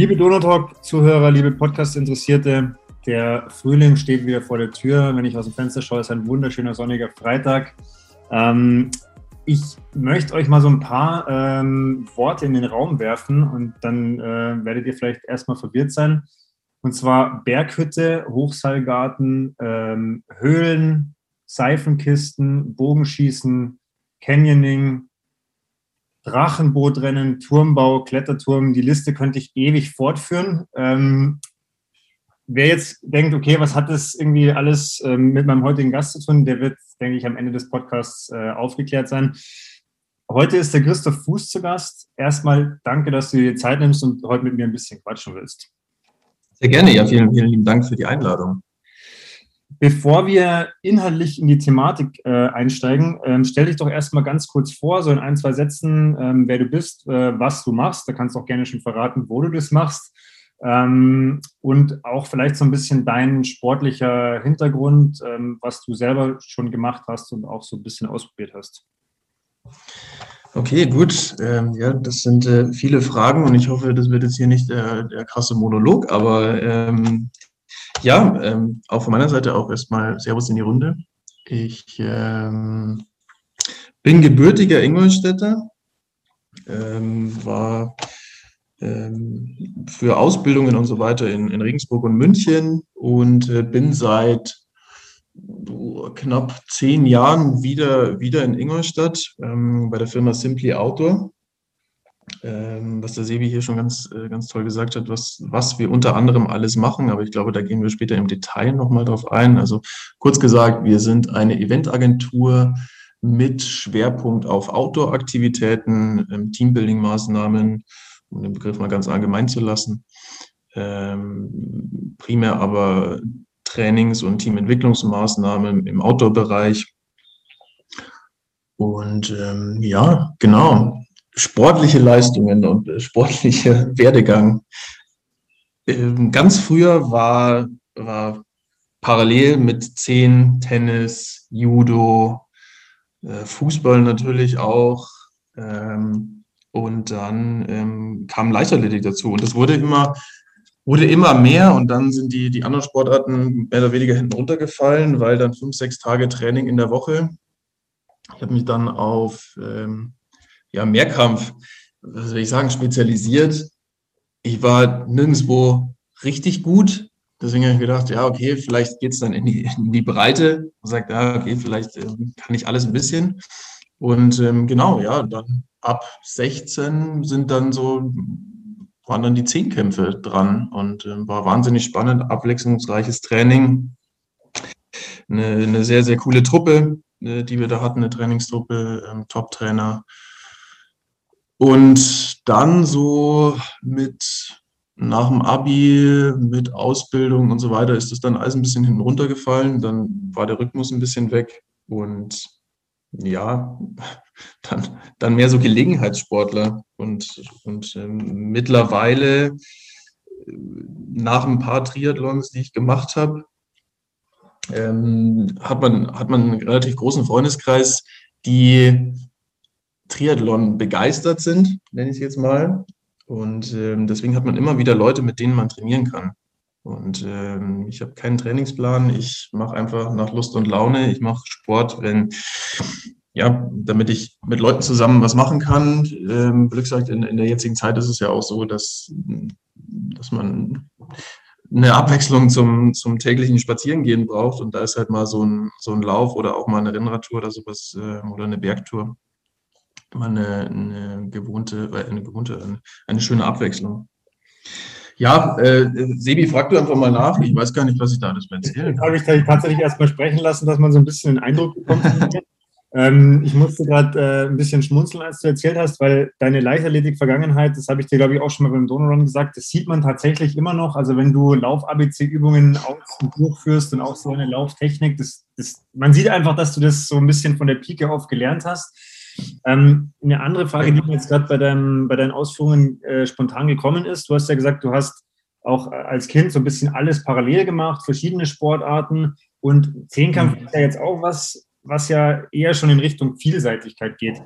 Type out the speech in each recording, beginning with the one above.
Liebe Donotalk-Zuhörer, liebe Podcast-Interessierte, der Frühling steht wieder vor der Tür. Wenn ich aus dem Fenster schaue, ist ein wunderschöner sonniger Freitag. Ähm, ich möchte euch mal so ein paar ähm, Worte in den Raum werfen und dann äh, werdet ihr vielleicht erstmal verwirrt sein. Und zwar Berghütte, Hochseilgarten, ähm, Höhlen, Seifenkisten, Bogenschießen, Canyoning, Drachenbootrennen, Turmbau, Kletterturm. Die Liste könnte ich ewig fortführen. Ähm, wer jetzt denkt, okay, was hat das irgendwie alles ähm, mit meinem heutigen Gast zu tun, der wird, denke ich, am Ende des Podcasts äh, aufgeklärt sein. Heute ist der Christoph Fuß zu Gast. Erstmal danke, dass du dir Zeit nimmst und heute mit mir ein bisschen quatschen willst. Sehr gerne, ja, vielen, vielen lieben Dank für die Einladung. Bevor wir inhaltlich in die Thematik äh, einsteigen, ähm, stell dich doch erstmal ganz kurz vor, so in ein, zwei Sätzen, ähm, wer du bist, äh, was du machst. Da kannst du auch gerne schon verraten, wo du das machst. Ähm, und auch vielleicht so ein bisschen dein sportlicher Hintergrund, ähm, was du selber schon gemacht hast und auch so ein bisschen ausprobiert hast. Okay, gut. Ähm, ja, das sind äh, viele Fragen und ich hoffe, das wird jetzt hier nicht der, der krasse Monolog, aber ähm, ja, ähm, auch von meiner Seite auch erstmal Servus in die Runde. Ich ähm, bin gebürtiger Ingolstädter, ähm, war ähm, für Ausbildungen und so weiter in, in Regensburg und München und äh, bin seit knapp zehn Jahren wieder, wieder in Ingolstadt ähm, bei der Firma Simply Outdoor. Ähm, was der Sebi hier schon ganz, äh, ganz toll gesagt hat, was, was wir unter anderem alles machen, aber ich glaube, da gehen wir später im Detail nochmal drauf ein. Also kurz gesagt, wir sind eine Eventagentur mit Schwerpunkt auf Outdoor-Aktivitäten, ähm, Teambuilding-Maßnahmen, um den Begriff mal ganz allgemein zu lassen. Ähm, primär aber Trainings- und Teamentwicklungsmaßnahmen im Outdoor-Bereich. Und ähm, ja, genau, sportliche Leistungen und äh, sportliche Werdegang. Ähm, ganz früher war, war parallel mit zehn Tennis, Judo, äh, Fußball natürlich auch. Ähm, und dann ähm, kam Leichtathletik dazu. Und das wurde immer, wurde immer mehr. Und dann sind die, die anderen Sportarten mehr oder weniger hinten runtergefallen, weil dann fünf, sechs Tage Training in der Woche. Ich habe mich dann auf ja, Mehrkampf, was will ich sagen, spezialisiert. Ich war nirgendwo richtig gut. Deswegen habe ich gedacht, ja, okay, vielleicht geht es dann in die, in die Breite und sagt, ja, okay, vielleicht äh, kann ich alles ein bisschen. Und ähm, genau, ja, dann ab 16 sind dann so, waren dann die Zehnkämpfe dran und äh, war wahnsinnig spannend, abwechslungsreiches Training. Eine, eine sehr, sehr coole Truppe, äh, die wir da hatten, eine Trainingstruppe, ähm, Top-Trainer. Und dann so mit nach dem Abi, mit Ausbildung und so weiter, ist das dann alles ein bisschen hinten runtergefallen. Dann war der Rhythmus ein bisschen weg und ja, dann, dann mehr so Gelegenheitssportler. Und, und ähm, mittlerweile, äh, nach ein paar Triathlons, die ich gemacht habe, ähm, hat, man, hat man einen relativ großen Freundeskreis, die Triathlon begeistert sind, nenne ich es jetzt mal. Und ähm, deswegen hat man immer wieder Leute, mit denen man trainieren kann. Und ähm, ich habe keinen Trainingsplan. Ich mache einfach nach Lust und Laune. Ich mache Sport, wenn ja, damit ich mit Leuten zusammen was machen kann. Ähm, Glück sagt, in, in der jetzigen Zeit ist es ja auch so, dass, dass man eine Abwechslung zum, zum täglichen Spazierengehen braucht. Und da ist halt mal so ein, so ein Lauf oder auch mal eine Rennradtour oder sowas äh, oder eine Bergtour immer eine, eine gewohnte, äh, eine gewohnte, eine, eine schöne Abwechslung. Ja, äh, Sebi, frag du einfach mal nach. Ich weiß gar nicht, was ich da alles erzählen kann. Ich habe ich tatsächlich erstmal sprechen lassen, dass man so ein bisschen den Eindruck bekommt. Ähm, ich musste gerade äh, ein bisschen schmunzeln, als du erzählt hast, weil deine Leichtathletik-Vergangenheit, das habe ich dir, glaube ich, auch schon mal beim Donorun gesagt, das sieht man tatsächlich immer noch. Also wenn du Lauf-ABC-Übungen durchführst und auch so eine Lauftechnik, das, das, man sieht einfach, dass du das so ein bisschen von der Pike auf gelernt hast. Ähm, eine andere Frage, die mir jetzt gerade bei, bei deinen Ausführungen äh, spontan gekommen ist, du hast ja gesagt, du hast auch als Kind so ein bisschen alles parallel gemacht, verschiedene Sportarten und Zehnkampf mhm. ist ja jetzt auch was, was ja eher schon in Richtung Vielseitigkeit geht.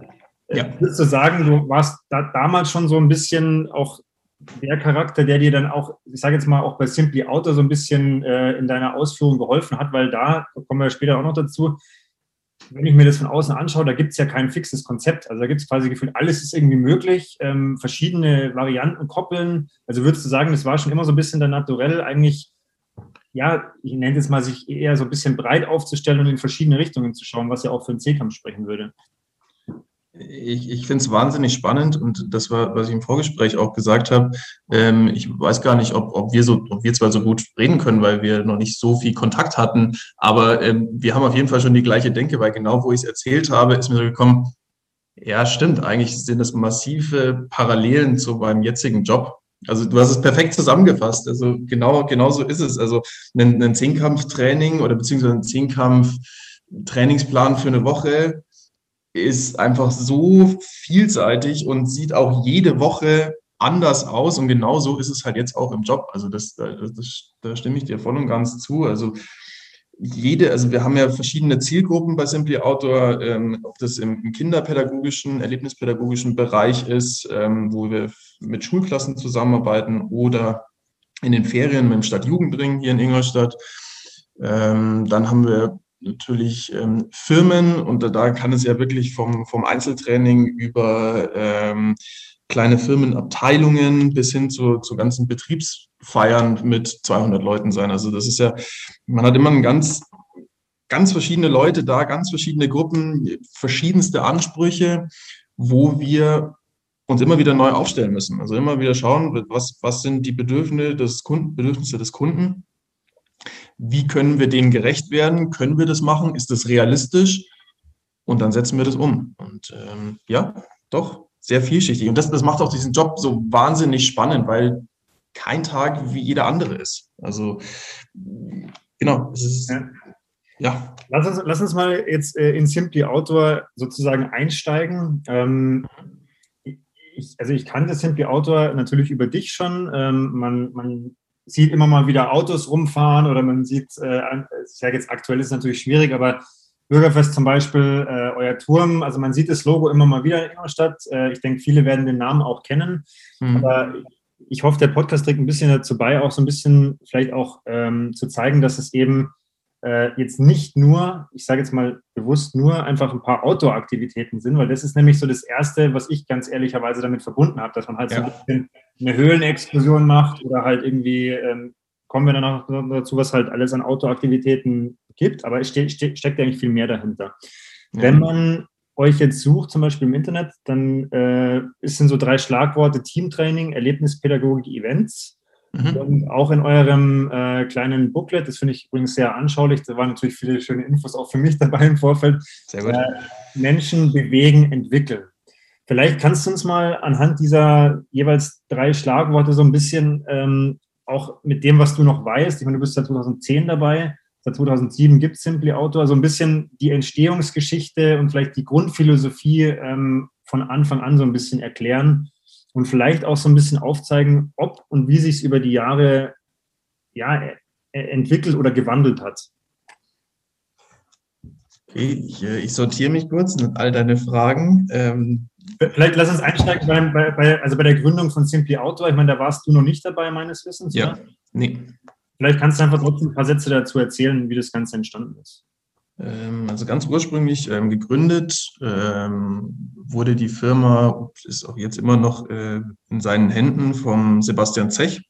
Äh, ja. Würdest du sagen, du warst da damals schon so ein bisschen auch der Charakter, der dir dann auch, ich sage jetzt mal, auch bei Simply Auto so ein bisschen äh, in deiner Ausführung geholfen hat, weil da kommen wir später auch noch dazu, wenn ich mir das von außen anschaue, da gibt es ja kein fixes Konzept. Also da gibt es quasi gefühlt, alles ist irgendwie möglich, ähm, verschiedene Varianten koppeln. Also würdest du sagen, das war schon immer so ein bisschen der Naturell, eigentlich, ja, ich nenne es mal, sich eher so ein bisschen breit aufzustellen und in verschiedene Richtungen zu schauen, was ja auch für einen C-Kampf sprechen würde. Ich, ich finde es wahnsinnig spannend und das war, was ich im Vorgespräch auch gesagt habe. Ähm, ich weiß gar nicht, ob, ob wir so, ob wir zwar so gut reden können, weil wir noch nicht so viel Kontakt hatten, aber ähm, wir haben auf jeden Fall schon die gleiche Denke, weil genau wo ich es erzählt habe, ist mir so gekommen, ja, stimmt, eigentlich sind das massive Parallelen zu meinem jetzigen Job. Also du hast es perfekt zusammengefasst. Also genau, genau so ist es. Also ein, ein Zehnkampftraining oder beziehungsweise ein Zehnkampf-Trainingsplan für eine Woche ist einfach so vielseitig und sieht auch jede Woche anders aus. Und genau so ist es halt jetzt auch im Job. Also das, das, da stimme ich dir voll und ganz zu. Also jede, also wir haben ja verschiedene Zielgruppen bei Simply Outdoor, ähm, ob das im kinderpädagogischen, erlebnispädagogischen Bereich ist, ähm, wo wir mit Schulklassen zusammenarbeiten oder in den Ferien mit dem Stadtjugendring hier in Ingolstadt. Ähm, dann haben wir natürlich ähm, Firmen und da, kann es ja wirklich vom, vom Einzeltraining über ähm, kleine Firmenabteilungen bis hin zu, zu ganzen Betriebsfeiern mit 200 Leuten sein. Also das ist ja, man hat immer ein ganz, ganz verschiedene Leute da, ganz verschiedene Gruppen, verschiedenste Ansprüche, wo wir uns immer wieder neu aufstellen müssen. Also immer wieder schauen, was, was sind die Bedürfnisse des Kunden, Bedürfnisse des Kunden wie können wir denen gerecht werden? Können wir das machen? Ist das realistisch? Und dann setzen wir das um. Und ähm, ja, doch, sehr vielschichtig. Und das, das macht auch diesen Job so wahnsinnig spannend, weil kein Tag wie jeder andere ist. Also genau, es ist. Ja. ja. Lass, uns, lass uns mal jetzt äh, in Simply Outdoor sozusagen einsteigen. Ähm, ich, also ich kannte Simply Outdoor natürlich über dich schon. Ähm, man, man sieht immer mal wieder Autos rumfahren oder man sieht, äh, ich sage jetzt aktuell ist es natürlich schwierig, aber Bürgerfest zum Beispiel, äh, euer Turm, also man sieht das Logo immer mal wieder in Ingolstadt. Äh, ich denke, viele werden den Namen auch kennen. Mhm. Aber ich hoffe, der Podcast trägt ein bisschen dazu bei, auch so ein bisschen vielleicht auch ähm, zu zeigen, dass es eben äh, jetzt nicht nur, ich sage jetzt mal bewusst nur einfach ein paar Outdoor-Aktivitäten sind, weil das ist nämlich so das Erste, was ich ganz ehrlicherweise damit verbunden habe, dass man halt ja. so ein bisschen eine Höhlenexplosion macht oder halt irgendwie, ähm, kommen wir dann noch dazu, was halt alles an Outdoor-Aktivitäten gibt, aber es ste ste steckt eigentlich viel mehr dahinter. Ja. Wenn man euch jetzt sucht, zum Beispiel im Internet, dann äh, sind so drei Schlagworte Teamtraining, Erlebnispädagogik, Events. Mhm. Und auch in eurem äh, kleinen Booklet, das finde ich übrigens sehr anschaulich, da waren natürlich viele schöne Infos auch für mich dabei im Vorfeld. Sehr gut. Äh, Menschen bewegen, entwickeln. Vielleicht kannst du uns mal anhand dieser jeweils drei Schlagworte so ein bisschen ähm, auch mit dem, was du noch weißt, ich meine, du bist seit 2010 dabei, seit 2007 gibt es Simply Outdoor, so ein bisschen die Entstehungsgeschichte und vielleicht die Grundphilosophie ähm, von Anfang an so ein bisschen erklären und vielleicht auch so ein bisschen aufzeigen, ob und wie sich es über die Jahre ja, e-, e-, entwickelt oder gewandelt hat. Okay, ich, äh, ich sortiere mich kurz mit all deine Fragen. Ähm, vielleicht lass uns einsteigen bei, bei, also bei der Gründung von Simply Outdoor. Ich meine, da warst du noch nicht dabei, meines Wissens. Ja, oder? nee. Vielleicht kannst du einfach trotzdem ein paar Sätze dazu erzählen, wie das Ganze entstanden ist. Ähm, also ganz ursprünglich ähm, gegründet ähm, wurde die Firma, ist auch jetzt immer noch äh, in seinen Händen vom Sebastian Zech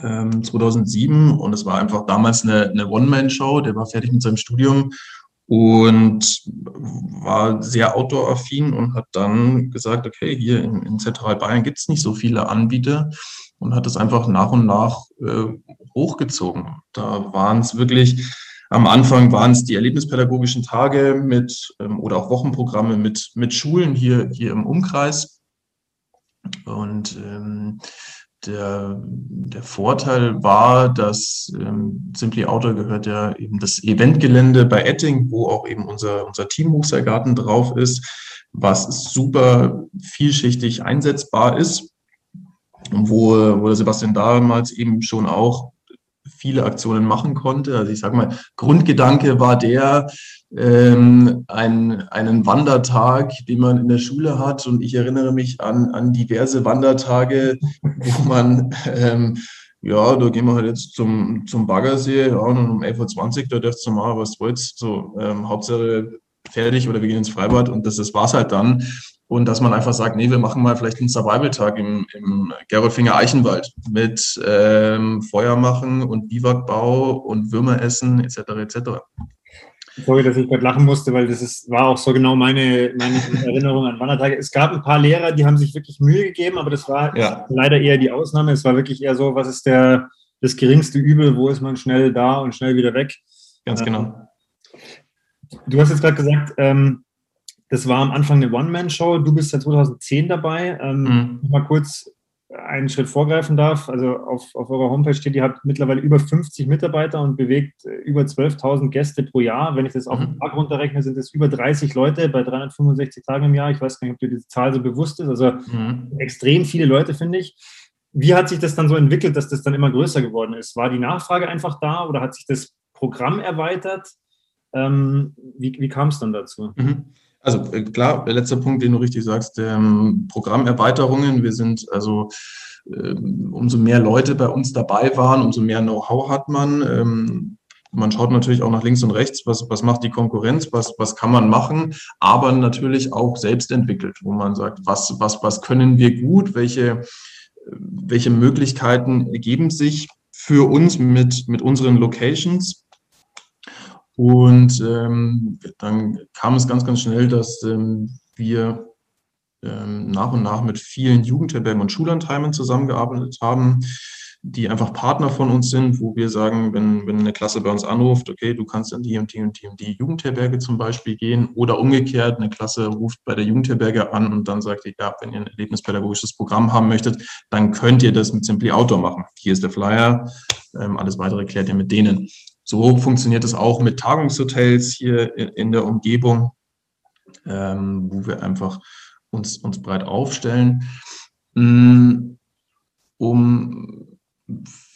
2007 und es war einfach damals eine, eine One-Man-Show, der war fertig mit seinem Studium und war sehr outdoor-affin und hat dann gesagt, okay, hier in, in Zentralbayern gibt es nicht so viele Anbieter und hat es einfach nach und nach äh, hochgezogen. Da waren es wirklich am Anfang waren es die erlebnispädagogischen Tage mit ähm, oder auch Wochenprogramme mit, mit Schulen hier, hier im Umkreis. Und ähm, der, der Vorteil war, dass ähm, Simply Outdoor gehört ja eben das Eventgelände bei Etting, wo auch eben unser, unser Teamhochseilgarten drauf ist, was super vielschichtig einsetzbar ist. Und wo, wo Sebastian damals eben schon auch viele Aktionen machen konnte. Also ich sage mal, Grundgedanke war der, ähm, ein, einen Wandertag, den man in der Schule hat. Und ich erinnere mich an, an diverse Wandertage, wo man, ähm, ja, da gehen wir halt jetzt zum, zum Baggersee, ja, und um 11.20 Uhr, da dürft ihr mal, was wollt's, so, ähm, Hauptsache fertig oder wir gehen ins Freibad und das, das war's halt dann. Und dass man einfach sagt, nee, wir machen mal vielleicht einen Survival-Tag im, im Gerolfinger Eichenwald mit ähm, Feuer machen und Biwakbau und Würmer essen etc. etc. Sorry, dass ich gerade lachen musste, weil das ist, war auch so genau meine, meine Erinnerung an Wandertage. Es gab ein paar Lehrer, die haben sich wirklich Mühe gegeben, aber das war ja. leider eher die Ausnahme. Es war wirklich eher so, was ist der, das geringste Übel, wo ist man schnell da und schnell wieder weg. Ganz genau. Du hast jetzt gerade gesagt, ähm, das war am Anfang eine One-Man-Show. Du bist seit 2010 dabei. Ähm, mhm. Mal kurz einen Schritt vorgreifen darf. Also auf, auf eurer Homepage steht, ihr habt mittlerweile über 50 Mitarbeiter und bewegt äh, über 12.000 Gäste pro Jahr. Wenn ich das auf den mhm. Tag runterrechne, sind es über 30 Leute bei 365 Tagen im Jahr. Ich weiß gar nicht, ob dir diese Zahl so bewusst ist. Also mhm. extrem viele Leute, finde ich. Wie hat sich das dann so entwickelt, dass das dann immer größer geworden ist? War die Nachfrage einfach da oder hat sich das Programm erweitert? Ähm, wie, wie kam es dann dazu? Mhm. Also äh, klar, der letzte Punkt, den du richtig sagst, ähm, Programmerweiterungen. Wir sind also ähm, umso mehr Leute bei uns dabei waren, umso mehr Know-how hat man. Ähm, man schaut natürlich auch nach links und rechts, was, was macht die Konkurrenz, was, was kann man machen, aber natürlich auch selbst entwickelt, wo man sagt, was, was, was können wir gut, welche, welche Möglichkeiten ergeben sich für uns mit, mit unseren Locations und ähm, dann kam es ganz, ganz schnell, dass ähm, wir ähm, nach und nach mit vielen Jugendherbergen und Schullandheimen zusammengearbeitet haben, die einfach Partner von uns sind, wo wir sagen, wenn, wenn eine Klasse bei uns anruft, okay, du kannst in die und die und die und die Jugendherberge zum Beispiel gehen oder umgekehrt, eine Klasse ruft bei der Jugendherberge an und dann sagt ihr, ja, wenn ihr ein erlebnispädagogisches Programm haben möchtet, dann könnt ihr das mit Simply Outdoor machen. Hier ist der Flyer, ähm, alles weitere klärt ihr mit denen. So funktioniert es auch mit Tagungshotels hier in der Umgebung, ähm, wo wir einfach uns, uns breit aufstellen. Mm, um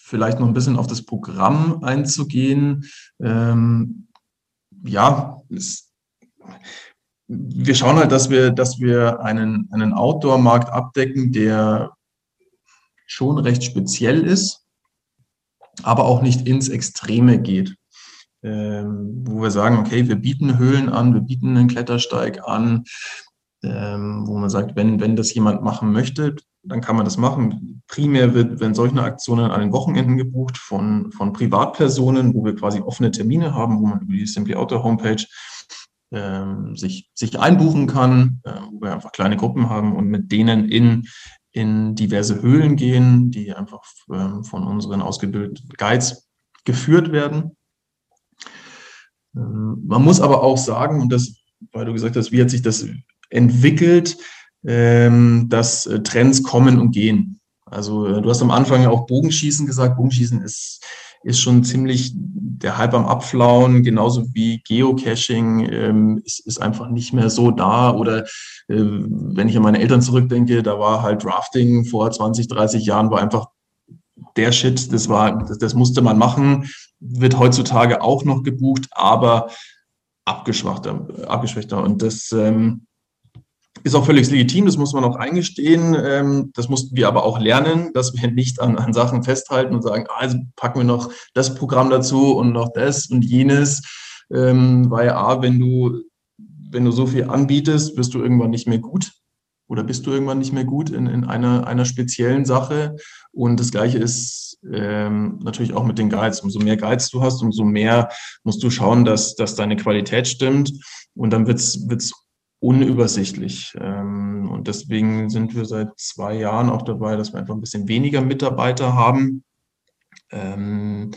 vielleicht noch ein bisschen auf das Programm einzugehen. Ähm, ja, es, wir schauen halt, dass wir, dass wir einen, einen Outdoor-Markt abdecken, der schon recht speziell ist aber auch nicht ins Extreme geht. Ähm, wo wir sagen, okay, wir bieten Höhlen an, wir bieten einen Klettersteig an, ähm, wo man sagt, wenn, wenn das jemand machen möchte, dann kann man das machen. Primär wird, wenn solche Aktionen an den Wochenenden gebucht von, von Privatpersonen, wo wir quasi offene Termine haben, wo man über die Simply Outdoor Homepage ähm, sich, sich einbuchen kann, äh, wo wir einfach kleine Gruppen haben und mit denen in in diverse Höhlen gehen, die einfach ähm, von unseren ausgebildeten Guides geführt werden. Ähm, man muss aber auch sagen, und das, weil du gesagt hast, wie hat sich das entwickelt, ähm, dass äh, Trends kommen und gehen. Also äh, du hast am Anfang auch Bogenschießen gesagt. Bogenschießen ist ist schon ziemlich der Hype am Abflauen, genauso wie Geocaching ähm, ist, ist einfach nicht mehr so da. Oder äh, wenn ich an meine Eltern zurückdenke, da war halt Drafting vor 20, 30 Jahren war einfach der Shit, das war, das, das musste man machen, wird heutzutage auch noch gebucht, aber abgeschwachter, abgeschwächter. Und das ähm, ist auch völlig legitim, das muss man auch eingestehen. Ähm, das mussten wir aber auch lernen, dass wir nicht an, an Sachen festhalten und sagen, ah, also packen wir noch das Programm dazu und noch das und jenes. Ähm, weil A, wenn du, wenn du so viel anbietest, wirst du irgendwann nicht mehr gut oder bist du irgendwann nicht mehr gut in, in einer, einer speziellen Sache. Und das Gleiche ist ähm, natürlich auch mit den Guides. Umso mehr Guides du hast, umso mehr musst du schauen, dass, dass deine Qualität stimmt. Und dann wird es unübersichtlich. Ähm, und deswegen sind wir seit zwei Jahren auch dabei, dass wir einfach ein bisschen weniger Mitarbeiter haben. Ähm,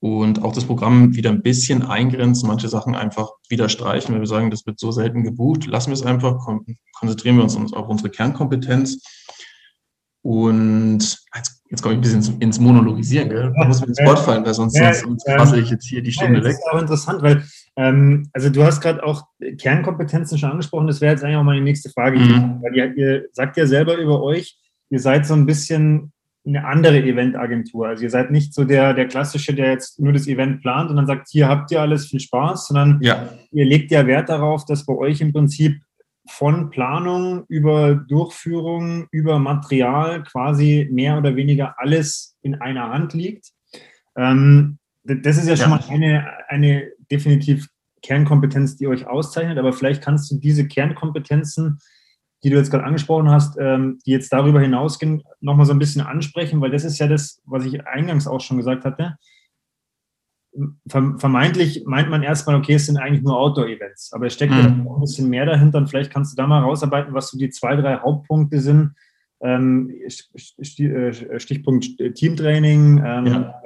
und auch das Programm wieder ein bisschen eingrenzen, manche Sachen einfach wieder streichen, wenn wir sagen, das wird so selten gebucht, lassen wir es einfach, konzentrieren wir uns auf unsere Kernkompetenz. Und jetzt, jetzt komme ich ein bisschen ins Monologisieren, gell? da muss mir ins Wort fallen, weil sonst, sonst, sonst fasse ich jetzt hier die Stunde ja, das weg. Das ist auch interessant, weil ähm, also du hast gerade auch Kernkompetenzen schon angesprochen, das wäre jetzt eigentlich auch meine nächste Frage. Mhm. Weil ihr, ihr sagt ja selber über euch, ihr seid so ein bisschen eine andere Eventagentur. Also ihr seid nicht so der, der klassische, der jetzt nur das Event plant und dann sagt, hier habt ihr alles, viel Spaß, sondern ja. ihr legt ja Wert darauf, dass bei euch im Prinzip von Planung über Durchführung, über Material quasi mehr oder weniger alles in einer Hand liegt. Ähm, das ist ja schon ja. mal eine, eine definitiv Kernkompetenz, die euch auszeichnet, aber vielleicht kannst du diese Kernkompetenzen die du jetzt gerade angesprochen hast, ähm, die jetzt darüber hinausgehen, nochmal so ein bisschen ansprechen, weil das ist ja das, was ich eingangs auch schon gesagt hatte. Vermeintlich meint man erstmal, okay, es sind eigentlich nur Outdoor-Events, aber es steckt mhm. ja ein bisschen mehr dahinter und vielleicht kannst du da mal rausarbeiten, was so die zwei, drei Hauptpunkte sind. Ähm, äh, Stichpunkt Teamtraining, ähm, ja.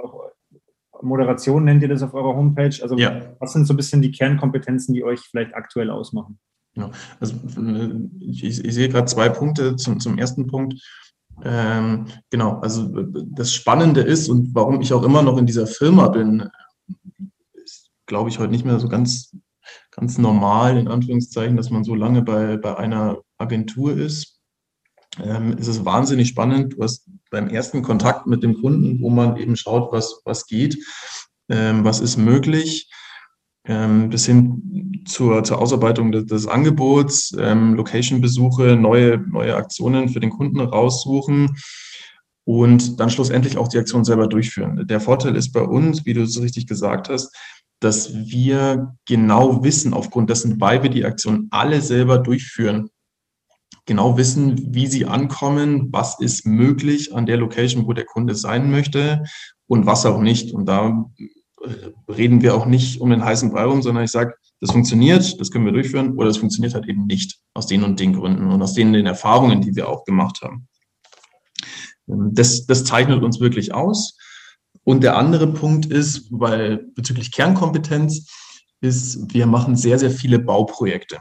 Moderation nennt ihr das auf eurer Homepage. Also ja. was sind so ein bisschen die Kernkompetenzen, die euch vielleicht aktuell ausmachen? Ja, also äh, ich, ich sehe gerade zwei Punkte zum, zum ersten Punkt. Ähm, genau, also das Spannende ist und warum ich auch immer noch in dieser Firma bin, ist, glaube ich, heute nicht mehr so ganz, ganz normal, in Anführungszeichen, dass man so lange bei, bei einer Agentur ist. Ähm, es ist wahnsinnig spannend. Du hast beim ersten Kontakt mit dem Kunden, wo man eben schaut, was, was geht, ähm, was ist möglich, ähm, bis hin zur, zur Ausarbeitung des, des Angebots, ähm, Location-Besuche, neue, neue Aktionen für den Kunden raussuchen und dann schlussendlich auch die Aktion selber durchführen. Der Vorteil ist bei uns, wie du es richtig gesagt hast, dass wir genau wissen, aufgrund dessen, weil wir die Aktion alle selber durchführen, genau wissen, wie sie ankommen, was ist möglich an der Location, wo der Kunde sein möchte und was auch nicht. Und da reden wir auch nicht um den heißen Brei rum, sondern ich sage, das funktioniert, das können wir durchführen oder es funktioniert halt eben nicht aus den und den Gründen und aus denen den Erfahrungen, die wir auch gemacht haben. Ähm, das, das zeichnet uns wirklich aus. Und der andere Punkt ist, weil bezüglich Kernkompetenz ist, wir machen sehr, sehr viele Bauprojekte.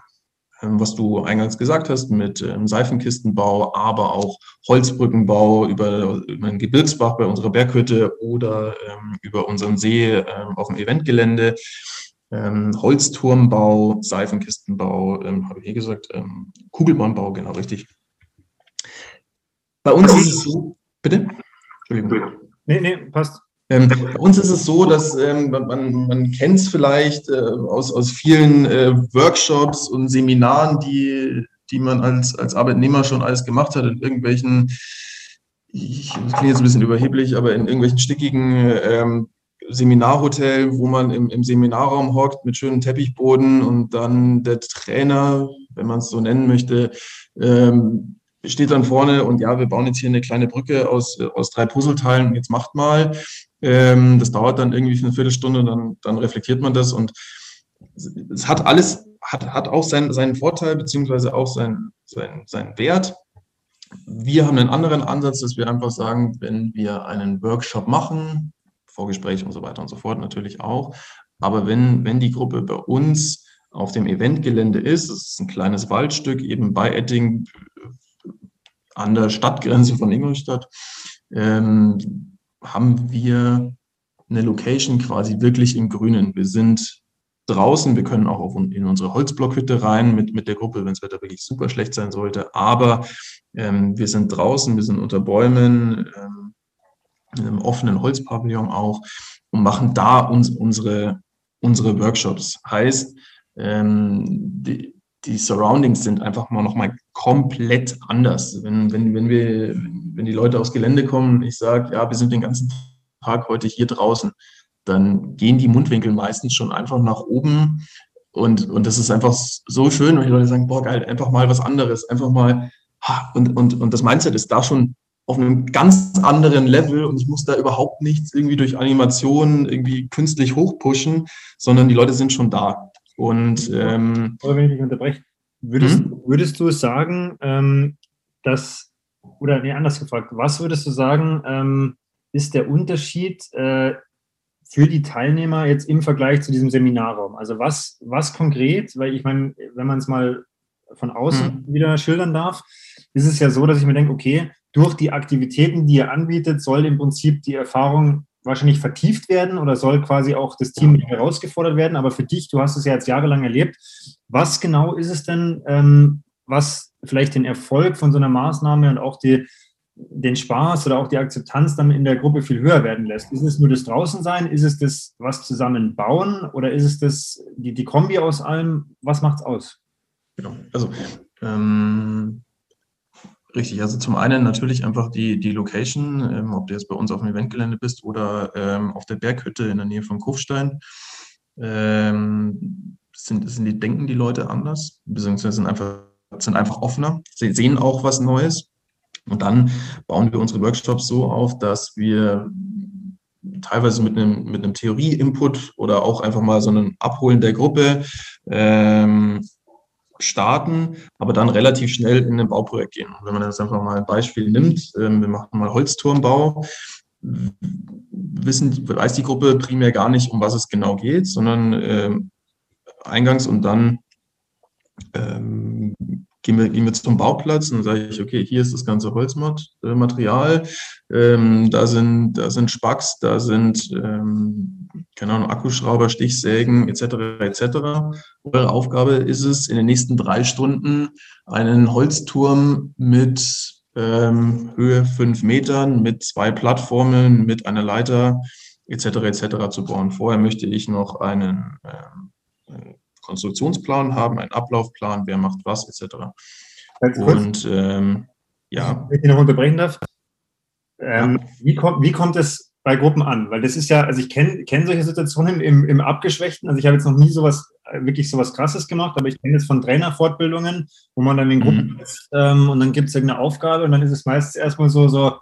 Ähm, was du eingangs gesagt hast, mit ähm, Seifenkistenbau, aber auch Holzbrückenbau über, über Gebirgsbach bei unserer Berghütte oder ähm, über unseren See auf dem Eventgelände. Holzturmbau, Seifenkistenbau, habe ich hier gesagt, Kugelbahnbau, genau richtig. Bei uns ist es so, bitte? Entschuldigung. Nee, nee, passt. Ähm, bei uns ist es so, dass ähm, man, man kennt es vielleicht äh, aus, aus vielen äh, Workshops und Seminaren, die, die man als, als Arbeitnehmer schon alles gemacht hat, in irgendwelchen, ich, das klingt jetzt ein bisschen überheblich, aber in irgendwelchen stickigen ähm, Seminarhotel, wo man im, im Seminarraum hockt mit schönem Teppichboden und dann der Trainer, wenn man es so nennen möchte, ähm, steht dann vorne und ja, wir bauen jetzt hier eine kleine Brücke aus, aus drei Puzzleteilen, jetzt macht mal. Ähm, das dauert dann irgendwie eine Viertelstunde, dann, dann reflektiert man das und es hat alles, hat, hat auch seinen, seinen Vorteil, beziehungsweise auch seinen, seinen, seinen Wert. Wir haben einen anderen Ansatz, dass wir einfach sagen, wenn wir einen Workshop machen, Vorgespräch und so weiter und so fort natürlich auch, aber wenn, wenn die Gruppe bei uns auf dem Eventgelände ist, das ist ein kleines Waldstück eben bei Etting an der Stadtgrenze von Ingolstadt, ähm, haben wir eine Location quasi wirklich im Grünen. Wir sind draußen, wir können auch auf, in unsere Holzblockhütte rein mit, mit der Gruppe, wenn das Wetter wirklich super schlecht sein sollte. Aber ähm, wir sind draußen, wir sind unter Bäumen, ähm, in einem offenen Holzpavillon auch und machen da uns, unsere, unsere Workshops. Heißt, ähm, die, die Surroundings sind einfach mal nochmal komplett anders. Wenn, wenn, wenn, wir, wenn die Leute aufs Gelände kommen, ich sage, ja, wir sind den ganzen Tag heute hier draußen, dann gehen die Mundwinkel meistens schon einfach nach oben. Und, und das ist einfach so schön, wenn die Leute sagen, boah, geil, einfach mal was anderes, einfach mal, und, und, und das Mindset ist da schon auf einem ganz anderen Level und ich muss da überhaupt nichts irgendwie durch Animationen irgendwie künstlich hochpushen, sondern die Leute sind schon da. Und ähm, oder wenn ich dich unterbreche, würdest, hm? würdest du sagen, ähm, dass, oder nee, anders gefragt, was würdest du sagen, ähm, ist der Unterschied äh, für die Teilnehmer jetzt im Vergleich zu diesem Seminarraum? Also was, was konkret, weil ich meine, wenn man es mal von außen hm. wieder schildern darf, ist es ja so, dass ich mir denke, okay, durch die Aktivitäten, die ihr anbietet, soll im Prinzip die Erfahrung wahrscheinlich vertieft werden oder soll quasi auch das Team herausgefordert werden. Aber für dich, du hast es ja jetzt jahrelang erlebt, was genau ist es denn, ähm, was vielleicht den Erfolg von so einer Maßnahme und auch die, den Spaß oder auch die Akzeptanz dann in der Gruppe viel höher werden lässt? Ist es nur das Draußensein? Ist es das was zusammen bauen? Oder ist es das die, die Kombi aus allem? Was macht es aus? Genau. Also ähm, richtig. Also zum einen natürlich einfach die, die Location, ähm, ob du jetzt bei uns auf dem Eventgelände bist oder ähm, auf der Berghütte in der Nähe von Kufstein. Ähm, sind, sind die, denken die Leute anders, beziehungsweise sind einfach, sind einfach offener, sie sehen auch was Neues. Und dann bauen wir unsere Workshops so auf, dass wir teilweise mit einem, mit einem Theorie-Input oder auch einfach mal so einem Abholen der Gruppe ähm, starten, aber dann relativ schnell in ein Bauprojekt gehen. Wenn man jetzt einfach mal ein Beispiel nimmt, ähm, wir machen mal Holzturmbau, wissen, weiß die Gruppe primär gar nicht, um was es genau geht, sondern ähm, eingangs und dann ähm, gehen, wir, gehen wir zum Bauplatz und sage ich, okay, hier ist das ganze Holzmaterial, ähm, da, sind, da sind Spacks, da sind, ähm, keine Ahnung, Akkuschrauber, Stichsägen etc. etc. Eure Aufgabe ist es, in den nächsten drei Stunden einen Holzturm mit ähm, Höhe fünf Metern, mit zwei Plattformen, mit einer Leiter etc. etc. zu bauen. Vorher möchte ich noch einen ähm, Konstruktionsplan haben, einen Ablaufplan, wer macht was, etc. Und ähm, ja. Wenn ich noch unterbrechen darf. Ähm, ja. wie, kommt, wie kommt es bei Gruppen an? Weil das ist ja, also ich kenne kenn solche Situationen im, im Abgeschwächten. Also ich habe jetzt noch nie sowas, äh, wirklich sowas Krasses gemacht, aber ich kenne das von Trainerfortbildungen, wo man dann in Gruppen mhm. ist ähm, und dann gibt es irgendeine Aufgabe und dann ist es meistens erstmal so, so,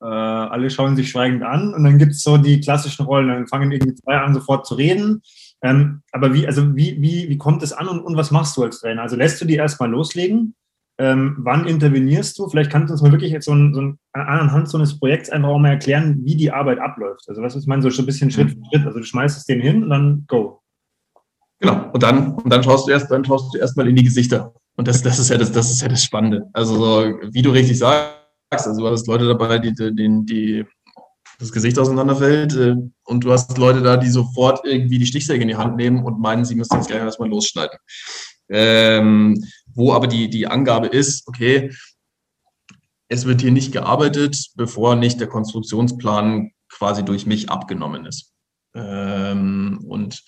äh, alle schauen sich schweigend an und dann gibt es so die klassischen Rollen. Dann fangen irgendwie zwei an, sofort zu reden ähm, aber wie, also wie, wie, wie kommt es an und, und was machst du als Trainer? Also lässt du die erstmal loslegen? Ähm, wann intervenierst du? Vielleicht kannst du uns mal wirklich jetzt so, ein, so ein, anhand so eines Projekts einfach auch mal erklären, wie die Arbeit abläuft. Also was ist mein so ein bisschen Schritt für Schritt? Also du schmeißt es denen hin und dann go. Genau. Und dann, und dann schaust du erst, dann schaust du erstmal in die Gesichter. Und das, das ist ja das, das ist ja das Spannende. Also so, wie du richtig sagst, also du hast Leute dabei, die, die, die das Gesicht auseinanderfällt äh, und du hast Leute da, die sofort irgendwie die Stichsäge in die Hand nehmen und meinen, sie müssen jetzt gleich erstmal losschneiden. Ähm, wo aber die, die Angabe ist, okay, es wird hier nicht gearbeitet, bevor nicht der Konstruktionsplan quasi durch mich abgenommen ist. Ähm, und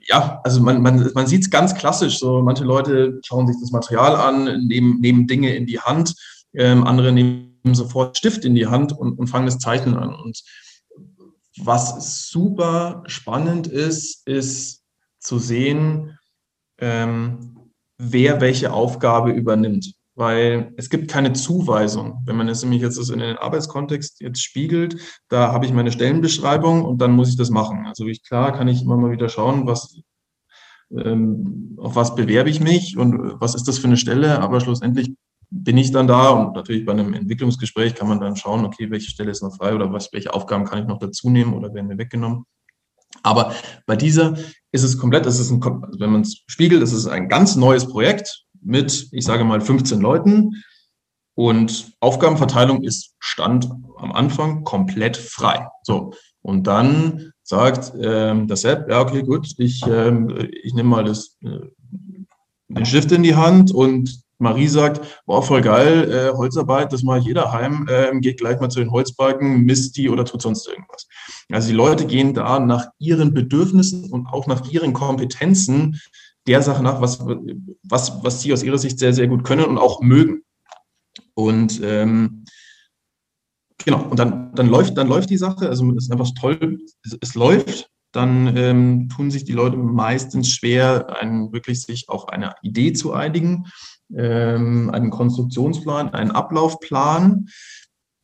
ja, also man, man, man sieht es ganz klassisch. So manche Leute schauen sich das Material an, nehmen, nehmen Dinge in die Hand, ähm, andere nehmen sofort Stift in die Hand und, und fangen das Zeichnen an. Und was super spannend ist, ist zu sehen, ähm, wer welche Aufgabe übernimmt. Weil es gibt keine Zuweisung. Wenn man es nämlich jetzt in den Arbeitskontext jetzt spiegelt, da habe ich meine Stellenbeschreibung und dann muss ich das machen. Also ich, klar kann ich immer mal wieder schauen, was, ähm, auf was bewerbe ich mich und was ist das für eine Stelle, aber schlussendlich bin ich dann da und natürlich bei einem Entwicklungsgespräch kann man dann schauen, okay, welche Stelle ist noch frei oder was, welche Aufgaben kann ich noch dazu nehmen oder werden mir weggenommen. Aber bei dieser ist es komplett, es ist ein, also wenn man es spiegelt, es ist ein ganz neues Projekt mit, ich sage mal, 15 Leuten und Aufgabenverteilung ist Stand am Anfang komplett frei. So. Und dann sagt ähm, das App, ja, okay, gut, ich, ähm, ich nehme mal das, äh, den Stift in die Hand und Marie sagt, boah, voll geil, äh, Holzarbeit, das mache ich jeder heim, äh, geht gleich mal zu den Holzbalken, misst die oder tut sonst irgendwas. Also die Leute gehen da nach ihren Bedürfnissen und auch nach ihren Kompetenzen der Sache nach, was, was, was sie aus ihrer Sicht sehr, sehr gut können und auch mögen. Und ähm, genau, und dann, dann, läuft, dann läuft die Sache, also es ist einfach toll, es, es läuft, dann ähm, tun sich die Leute meistens schwer, einen, wirklich sich auf eine Idee zu einigen ähm, einen Konstruktionsplan, einen Ablaufplan.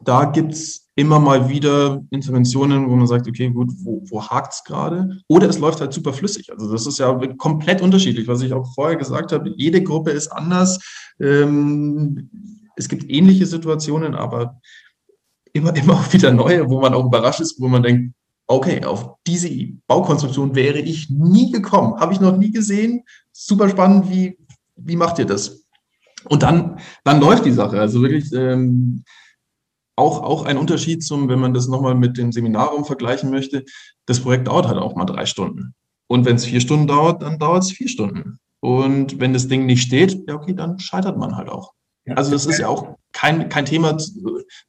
Da gibt es immer mal wieder Interventionen, wo man sagt, okay, gut, wo, wo hakt es gerade? Oder es läuft halt super flüssig. Also das ist ja komplett unterschiedlich, was ich auch vorher gesagt habe. Jede Gruppe ist anders. Ähm, es gibt ähnliche Situationen, aber immer, immer wieder neue, wo man auch überrascht ist, wo man denkt, okay, auf diese Baukonstruktion wäre ich nie gekommen, habe ich noch nie gesehen. Super spannend, wie, wie macht ihr das? Und dann, dann läuft die Sache. Also wirklich ähm, auch, auch ein Unterschied zum, wenn man das nochmal mit dem Seminarraum vergleichen möchte, das Projekt dauert halt auch mal drei Stunden. Und wenn es vier Stunden dauert, dann dauert es vier Stunden. Und wenn das Ding nicht steht, ja okay, dann scheitert man halt auch. Also das ist ja auch kein, kein Thema,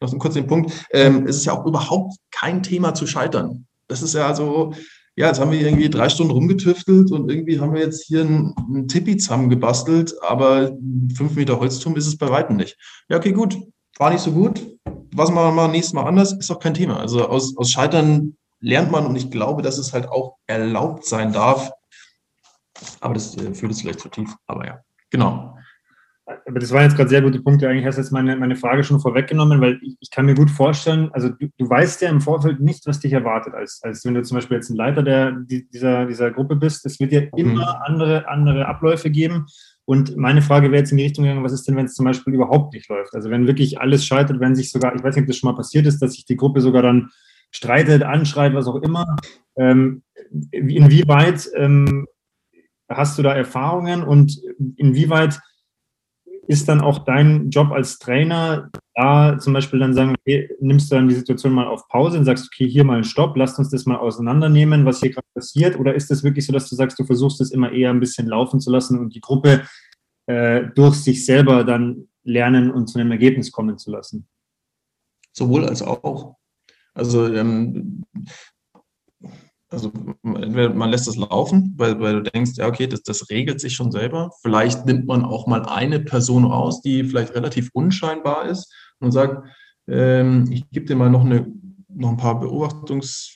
noch kurz den Punkt, ähm, es ist ja auch überhaupt kein Thema zu scheitern. Das ist ja so, ja, jetzt haben wir irgendwie drei Stunden rumgetüftelt und irgendwie haben wir jetzt hier einen, einen Tippi zusammengebastelt, aber fünf Meter Holzturm ist es bei Weitem nicht. Ja, okay, gut, war nicht so gut. Was machen wir mal nächstes Mal anders, ist auch kein Thema. Also aus, aus Scheitern lernt man und ich glaube, dass es halt auch erlaubt sein darf. Aber das äh, führt es vielleicht zu tief. Aber ja, genau aber das waren jetzt gerade sehr gute Punkte. Eigentlich hast du jetzt meine, meine Frage schon vorweggenommen, weil ich, ich kann mir gut vorstellen, also du, du, weißt ja im Vorfeld nicht, was dich erwartet, als, als wenn du zum Beispiel jetzt ein Leiter der, dieser, dieser Gruppe bist. Es wird ja mhm. immer andere, andere Abläufe geben. Und meine Frage wäre jetzt in die Richtung gegangen, was ist denn, wenn es zum Beispiel überhaupt nicht läuft? Also wenn wirklich alles scheitert, wenn sich sogar, ich weiß nicht, ob das schon mal passiert ist, dass sich die Gruppe sogar dann streitet, anschreit, was auch immer. Ähm, inwieweit ähm, hast du da Erfahrungen und inwieweit ist dann auch dein Job als Trainer, da zum Beispiel dann sagen, okay, nimmst du dann die Situation mal auf Pause und sagst, okay, hier mal einen Stopp, lasst uns das mal auseinandernehmen, was hier gerade passiert? Oder ist das wirklich so, dass du sagst, du versuchst es immer eher ein bisschen laufen zu lassen und die Gruppe äh, durch sich selber dann lernen und zu einem Ergebnis kommen zu lassen? Sowohl als auch. Also ähm, also man lässt es laufen, weil, weil du denkst, ja, okay, das, das regelt sich schon selber. Vielleicht nimmt man auch mal eine Person raus, die vielleicht relativ unscheinbar ist und sagt, ähm, ich gebe dir mal noch, eine, noch ein paar Beobachtungs-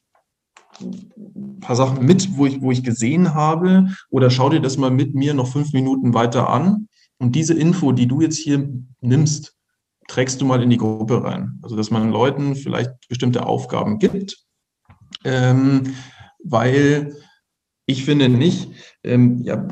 ein paar Sachen mit, wo ich, wo ich gesehen habe, oder schau dir das mal mit mir noch fünf Minuten weiter an. Und diese Info, die du jetzt hier nimmst, trägst du mal in die Gruppe rein. Also, dass man Leuten vielleicht bestimmte Aufgaben gibt, ähm, weil ich finde nicht, ähm, ja,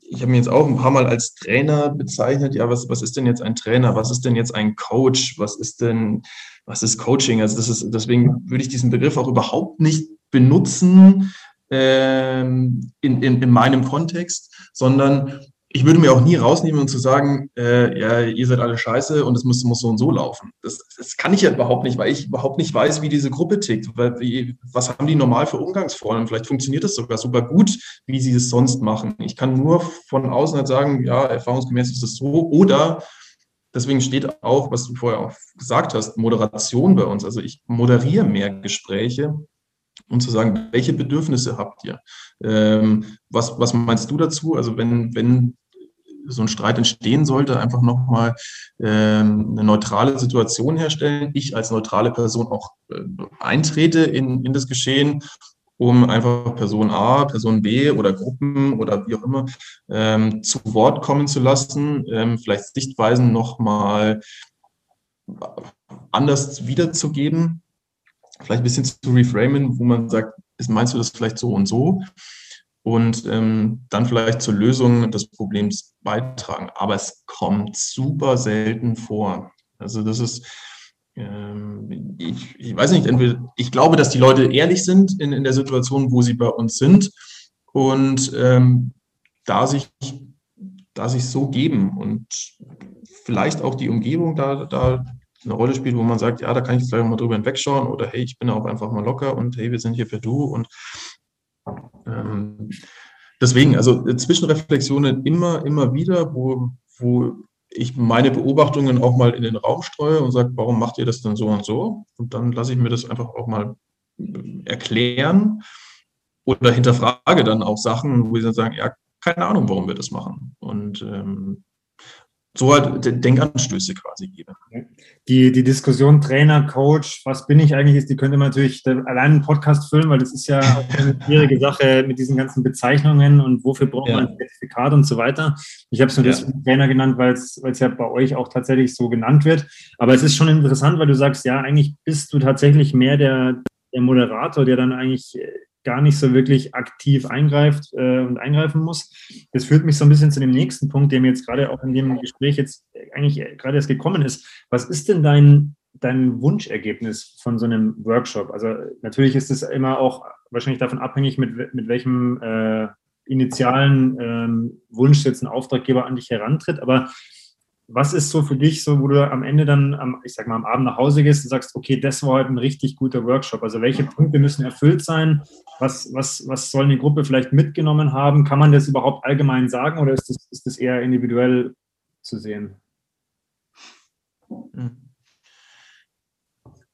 ich habe mich jetzt auch ein paar Mal als Trainer bezeichnet. Ja, was, was ist denn jetzt ein Trainer? Was ist denn jetzt ein Coach? Was ist denn, was ist Coaching? Also das ist, deswegen würde ich diesen Begriff auch überhaupt nicht benutzen ähm, in, in, in meinem Kontext, sondern ich würde mir auch nie rausnehmen und zu sagen, äh, ja, ihr seid alle scheiße und es muss, muss so und so laufen. Das, das kann ich ja überhaupt nicht, weil ich überhaupt nicht weiß, wie diese Gruppe tickt. Weil, wie, was haben die normal für Umgangsformen? Vielleicht funktioniert das sogar super gut, wie sie es sonst machen. Ich kann nur von außen halt sagen, ja, erfahrungsgemäß ist es so. Oder deswegen steht auch, was du vorher auch gesagt hast, Moderation bei uns. Also ich moderiere mehr Gespräche um zu sagen, welche Bedürfnisse habt ihr? Ähm, was, was meinst du dazu? Also wenn, wenn so ein Streit entstehen sollte, einfach nochmal ähm, eine neutrale Situation herstellen. Ich als neutrale Person auch äh, eintrete in, in das Geschehen, um einfach Person A, Person B oder Gruppen oder wie auch immer ähm, zu Wort kommen zu lassen, ähm, vielleicht Sichtweisen nochmal anders wiederzugeben, vielleicht ein bisschen zu reframen, wo man sagt, meinst du das vielleicht so und so? Und ähm, dann vielleicht zur Lösung des Problems beitragen. Aber es kommt super selten vor. Also das ist, ähm, ich, ich weiß nicht, entweder, ich glaube, dass die Leute ehrlich sind in, in der Situation, wo sie bei uns sind und ähm, da sich da sich so geben und vielleicht auch die Umgebung da, da eine Rolle spielt, wo man sagt, ja, da kann ich gleich mal drüber hinwegschauen oder hey, ich bin auch einfach mal locker und hey, wir sind hier für du und ähm, deswegen, also äh, Zwischenreflexionen immer, immer wieder, wo, wo ich meine Beobachtungen auch mal in den Raum streue und sage, warum macht ihr das denn so und so? Und dann lasse ich mir das einfach auch mal äh, erklären oder hinterfrage dann auch Sachen, wo sie dann sagen, ja, keine Ahnung, warum wir das machen. Und ähm, so halt Denkanstöße quasi gebe. Die, die Diskussion Trainer, Coach, was bin ich eigentlich, ist, die könnte man natürlich allein einen Podcast füllen, weil das ist ja auch eine schwierige Sache mit diesen ganzen Bezeichnungen und wofür braucht ja. man ein Zertifikat und so weiter. Ich habe es nur ja. deswegen Trainer genannt, weil es ja bei euch auch tatsächlich so genannt wird. Aber es ist schon interessant, weil du sagst, ja, eigentlich bist du tatsächlich mehr der, der Moderator, der dann eigentlich gar nicht so wirklich aktiv eingreift äh, und eingreifen muss. Das führt mich so ein bisschen zu dem nächsten Punkt, der mir jetzt gerade auch in dem Gespräch jetzt eigentlich gerade erst gekommen ist. Was ist denn dein, dein Wunschergebnis von so einem Workshop? Also natürlich ist es immer auch wahrscheinlich davon abhängig, mit, mit welchem äh, initialen ähm, Wunsch jetzt ein Auftraggeber an dich herantritt, aber was ist so für dich so, wo du am Ende dann, am, ich sag mal, am Abend nach Hause gehst und sagst, okay, das war heute ein richtig guter Workshop. Also welche Punkte müssen erfüllt sein? Was, was, was soll eine Gruppe vielleicht mitgenommen haben? Kann man das überhaupt allgemein sagen oder ist das, ist das eher individuell zu sehen?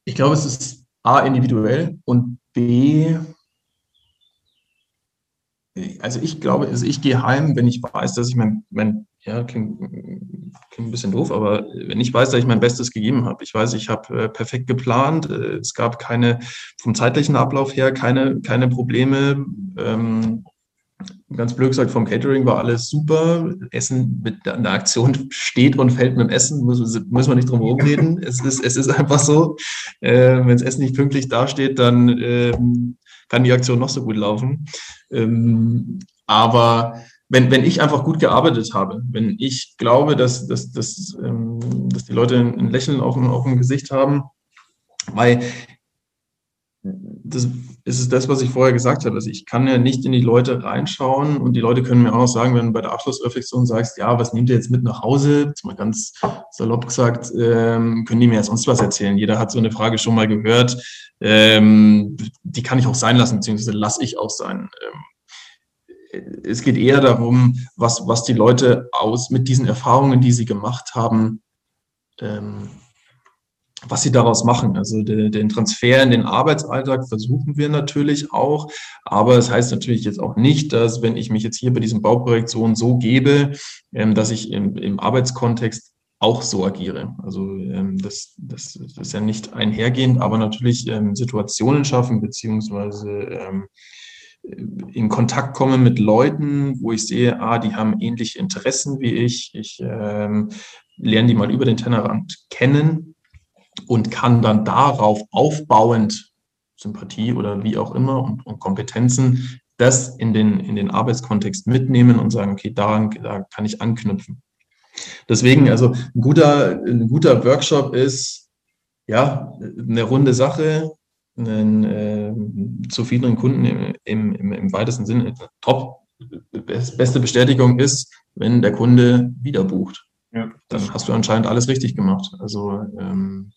Ich glaube, es ist A, individuell und B, also ich glaube, also ich gehe heim, wenn ich weiß, dass ich mein, mein ja, klingt, klingt ein bisschen doof, aber wenn ich weiß, dass ich mein Bestes gegeben habe, ich weiß, ich habe äh, perfekt geplant, äh, es gab keine, vom zeitlichen Ablauf her, keine, keine Probleme. Ähm, ganz blöd gesagt, vom Catering war alles super. Essen mit der Aktion steht und fällt mit dem Essen, müssen, müssen wir nicht drum herum reden. es, ist, es ist einfach so. Äh, wenn das Essen nicht pünktlich dasteht, dann ähm, kann die Aktion noch so gut laufen. Ähm, aber wenn, wenn ich einfach gut gearbeitet habe, wenn ich glaube, dass, dass, dass, ähm, dass die Leute ein Lächeln auf dem, auf dem Gesicht haben, weil das ist das, was ich vorher gesagt habe. Also ich kann ja nicht in die Leute reinschauen und die Leute können mir auch noch sagen, wenn du bei der Abschlussreflexion sagst, ja, was nehmt ihr jetzt mit nach Hause? Jetzt mal ganz salopp gesagt, ähm, können die mir ja sonst was erzählen. Jeder hat so eine Frage schon mal gehört. Ähm, die kann ich auch sein lassen, beziehungsweise lasse ich auch sein. Ähm, es geht eher darum, was, was die Leute aus mit diesen Erfahrungen, die sie gemacht haben, ähm, was sie daraus machen. Also de, den Transfer in den Arbeitsalltag versuchen wir natürlich auch, aber es das heißt natürlich jetzt auch nicht, dass wenn ich mich jetzt hier bei diesem Bauprojekt so und so gebe, ähm, dass ich im, im Arbeitskontext auch so agiere. Also ähm, das, das, das ist ja nicht einhergehend, aber natürlich ähm, Situationen schaffen, beziehungsweise ähm, in Kontakt komme mit Leuten, wo ich sehe, ah, die haben ähnliche Interessen wie ich. Ich ähm, lerne die mal über den Tellerrand kennen und kann dann darauf aufbauend Sympathie oder wie auch immer und, und Kompetenzen das in den, in den Arbeitskontext mitnehmen und sagen, okay, daran da kann ich anknüpfen. Deswegen, also ein guter, ein guter Workshop ist ja eine runde Sache, einen äh, zufriedenen Kunden im, im, im weitesten Sinne top. Beste Bestätigung ist, wenn der Kunde wieder bucht. Ja, dann hast du anscheinend alles richtig gemacht. Also ähm,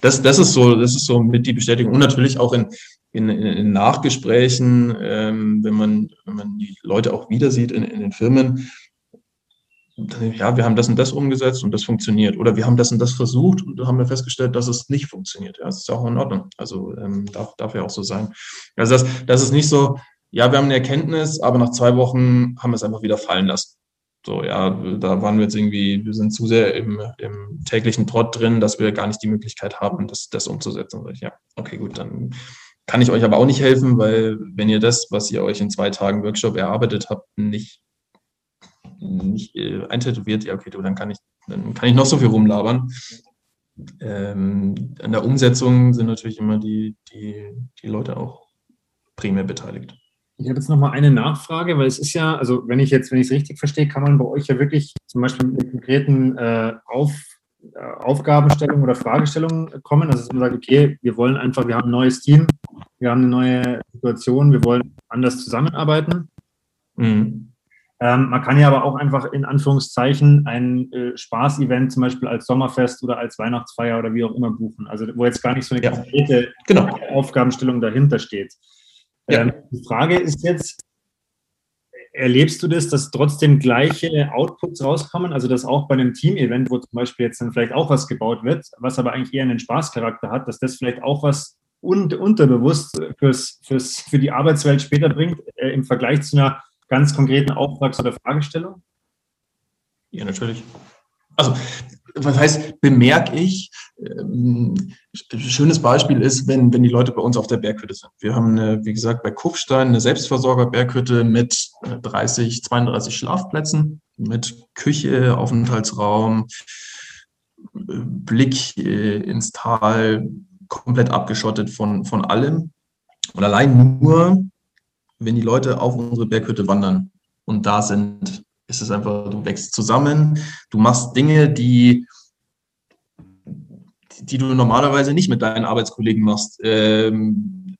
das, das ist so, das ist so mit die Bestätigung. Und natürlich auch in, in, in Nachgesprächen, ähm, wenn man, wenn man die Leute auch wieder sieht in, in den Firmen, ja, wir haben das und das umgesetzt und das funktioniert. Oder wir haben das und das versucht und haben wir festgestellt, dass es nicht funktioniert. Ja, das ist auch in Ordnung. Also ähm, darf, darf ja auch so sein. Also das, das ist nicht so, ja, wir haben eine Erkenntnis, aber nach zwei Wochen haben wir es einfach wieder fallen lassen. So, ja, da waren wir jetzt irgendwie, wir sind zu sehr im, im täglichen Trott drin, dass wir gar nicht die Möglichkeit haben, das, das umzusetzen. Ich, ja, okay, gut, dann kann ich euch aber auch nicht helfen, weil wenn ihr das, was ihr euch in zwei Tagen Workshop erarbeitet habt, nicht nicht äh, eintätowiert, ja, okay, du, dann kann ich, dann kann ich noch so viel rumlabern. Ähm, an der Umsetzung sind natürlich immer die, die, die Leute auch primär beteiligt. Ich habe jetzt noch mal eine Nachfrage, weil es ist ja, also wenn ich jetzt, wenn ich es richtig verstehe, kann man bei euch ja wirklich zum Beispiel mit konkreten äh, Auf, äh, Aufgabenstellungen oder Fragestellungen kommen. Also dass man sagt, okay, wir wollen einfach, wir haben ein neues Team, wir haben eine neue Situation, wir wollen anders zusammenarbeiten. Mhm. Ähm, man kann ja aber auch einfach in Anführungszeichen ein äh, Spaßevent zum Beispiel als Sommerfest oder als Weihnachtsfeier oder wie auch immer buchen. Also wo jetzt gar nicht so eine ja. konkrete genau. Aufgabenstellung dahinter steht. Ja. Ähm, die Frage ist jetzt, erlebst du das, dass trotzdem gleiche Outputs rauskommen? Also dass auch bei einem Team-Event, wo zum Beispiel jetzt dann vielleicht auch was gebaut wird, was aber eigentlich eher einen Spaßcharakter hat, dass das vielleicht auch was un unterbewusst fürs, fürs, für die Arbeitswelt später bringt, äh, im Vergleich zu einer ganz konkreten Auftrags- oder Fragestellung? Ja, natürlich. Also, was heißt, bemerke ich? Ähm, schönes Beispiel ist, wenn, wenn die Leute bei uns auf der Berghütte sind. Wir haben, eine, wie gesagt, bei Kufstein eine Selbstversorger-Berghütte mit 30, 32 Schlafplätzen, mit Küche, Aufenthaltsraum, Blick äh, ins Tal, komplett abgeschottet von, von allem. Und allein nur wenn die Leute auf unsere Berghütte wandern und da sind, ist es einfach, du wächst zusammen, du machst Dinge, die, die du normalerweise nicht mit deinen Arbeitskollegen machst. Ähm,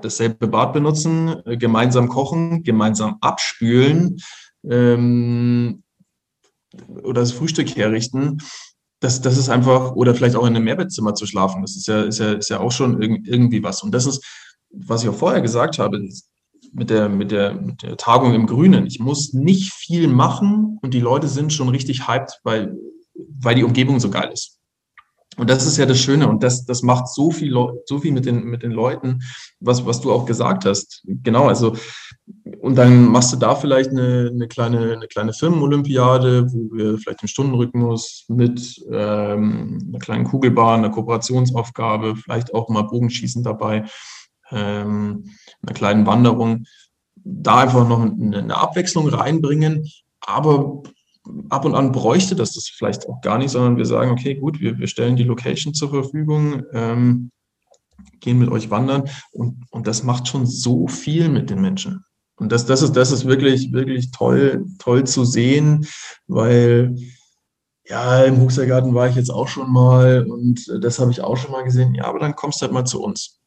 dasselbe Bad benutzen, äh, gemeinsam kochen, gemeinsam abspülen ähm, oder das Frühstück herrichten. Das, das ist einfach, oder vielleicht auch in einem Mehrbettzimmer zu schlafen, das ist ja, ist ja, ist ja auch schon irgendwie was. Und das ist, was ich auch vorher gesagt habe, mit der, mit, der, mit der Tagung im Grünen. Ich muss nicht viel machen und die Leute sind schon richtig hyped, weil, weil die Umgebung so geil ist. Und das ist ja das Schöne und das, das macht so viel, so viel mit den, mit den Leuten, was, was du auch gesagt hast. Genau, also, und dann machst du da vielleicht eine, eine kleine, eine kleine Firmenolympiade, wo wir vielleicht im Stundenrhythmus mit ähm, einer kleinen Kugelbahn, einer Kooperationsaufgabe, vielleicht auch mal Bogenschießen dabei, ähm, einer kleinen Wanderung, da einfach noch eine, Abwechslung reinbringen, aber ab und an bräuchte das das vielleicht auch gar nicht, sondern wir sagen, okay, gut, wir, wir stellen die Location zur Verfügung, ähm, gehen mit euch wandern und, und das macht schon so viel mit den Menschen. Und das, das, ist, das ist wirklich, wirklich toll, toll zu sehen, weil ja, im Huxergarten war ich jetzt auch schon mal und das habe ich auch schon mal gesehen. Ja, aber dann kommst du halt mal zu uns.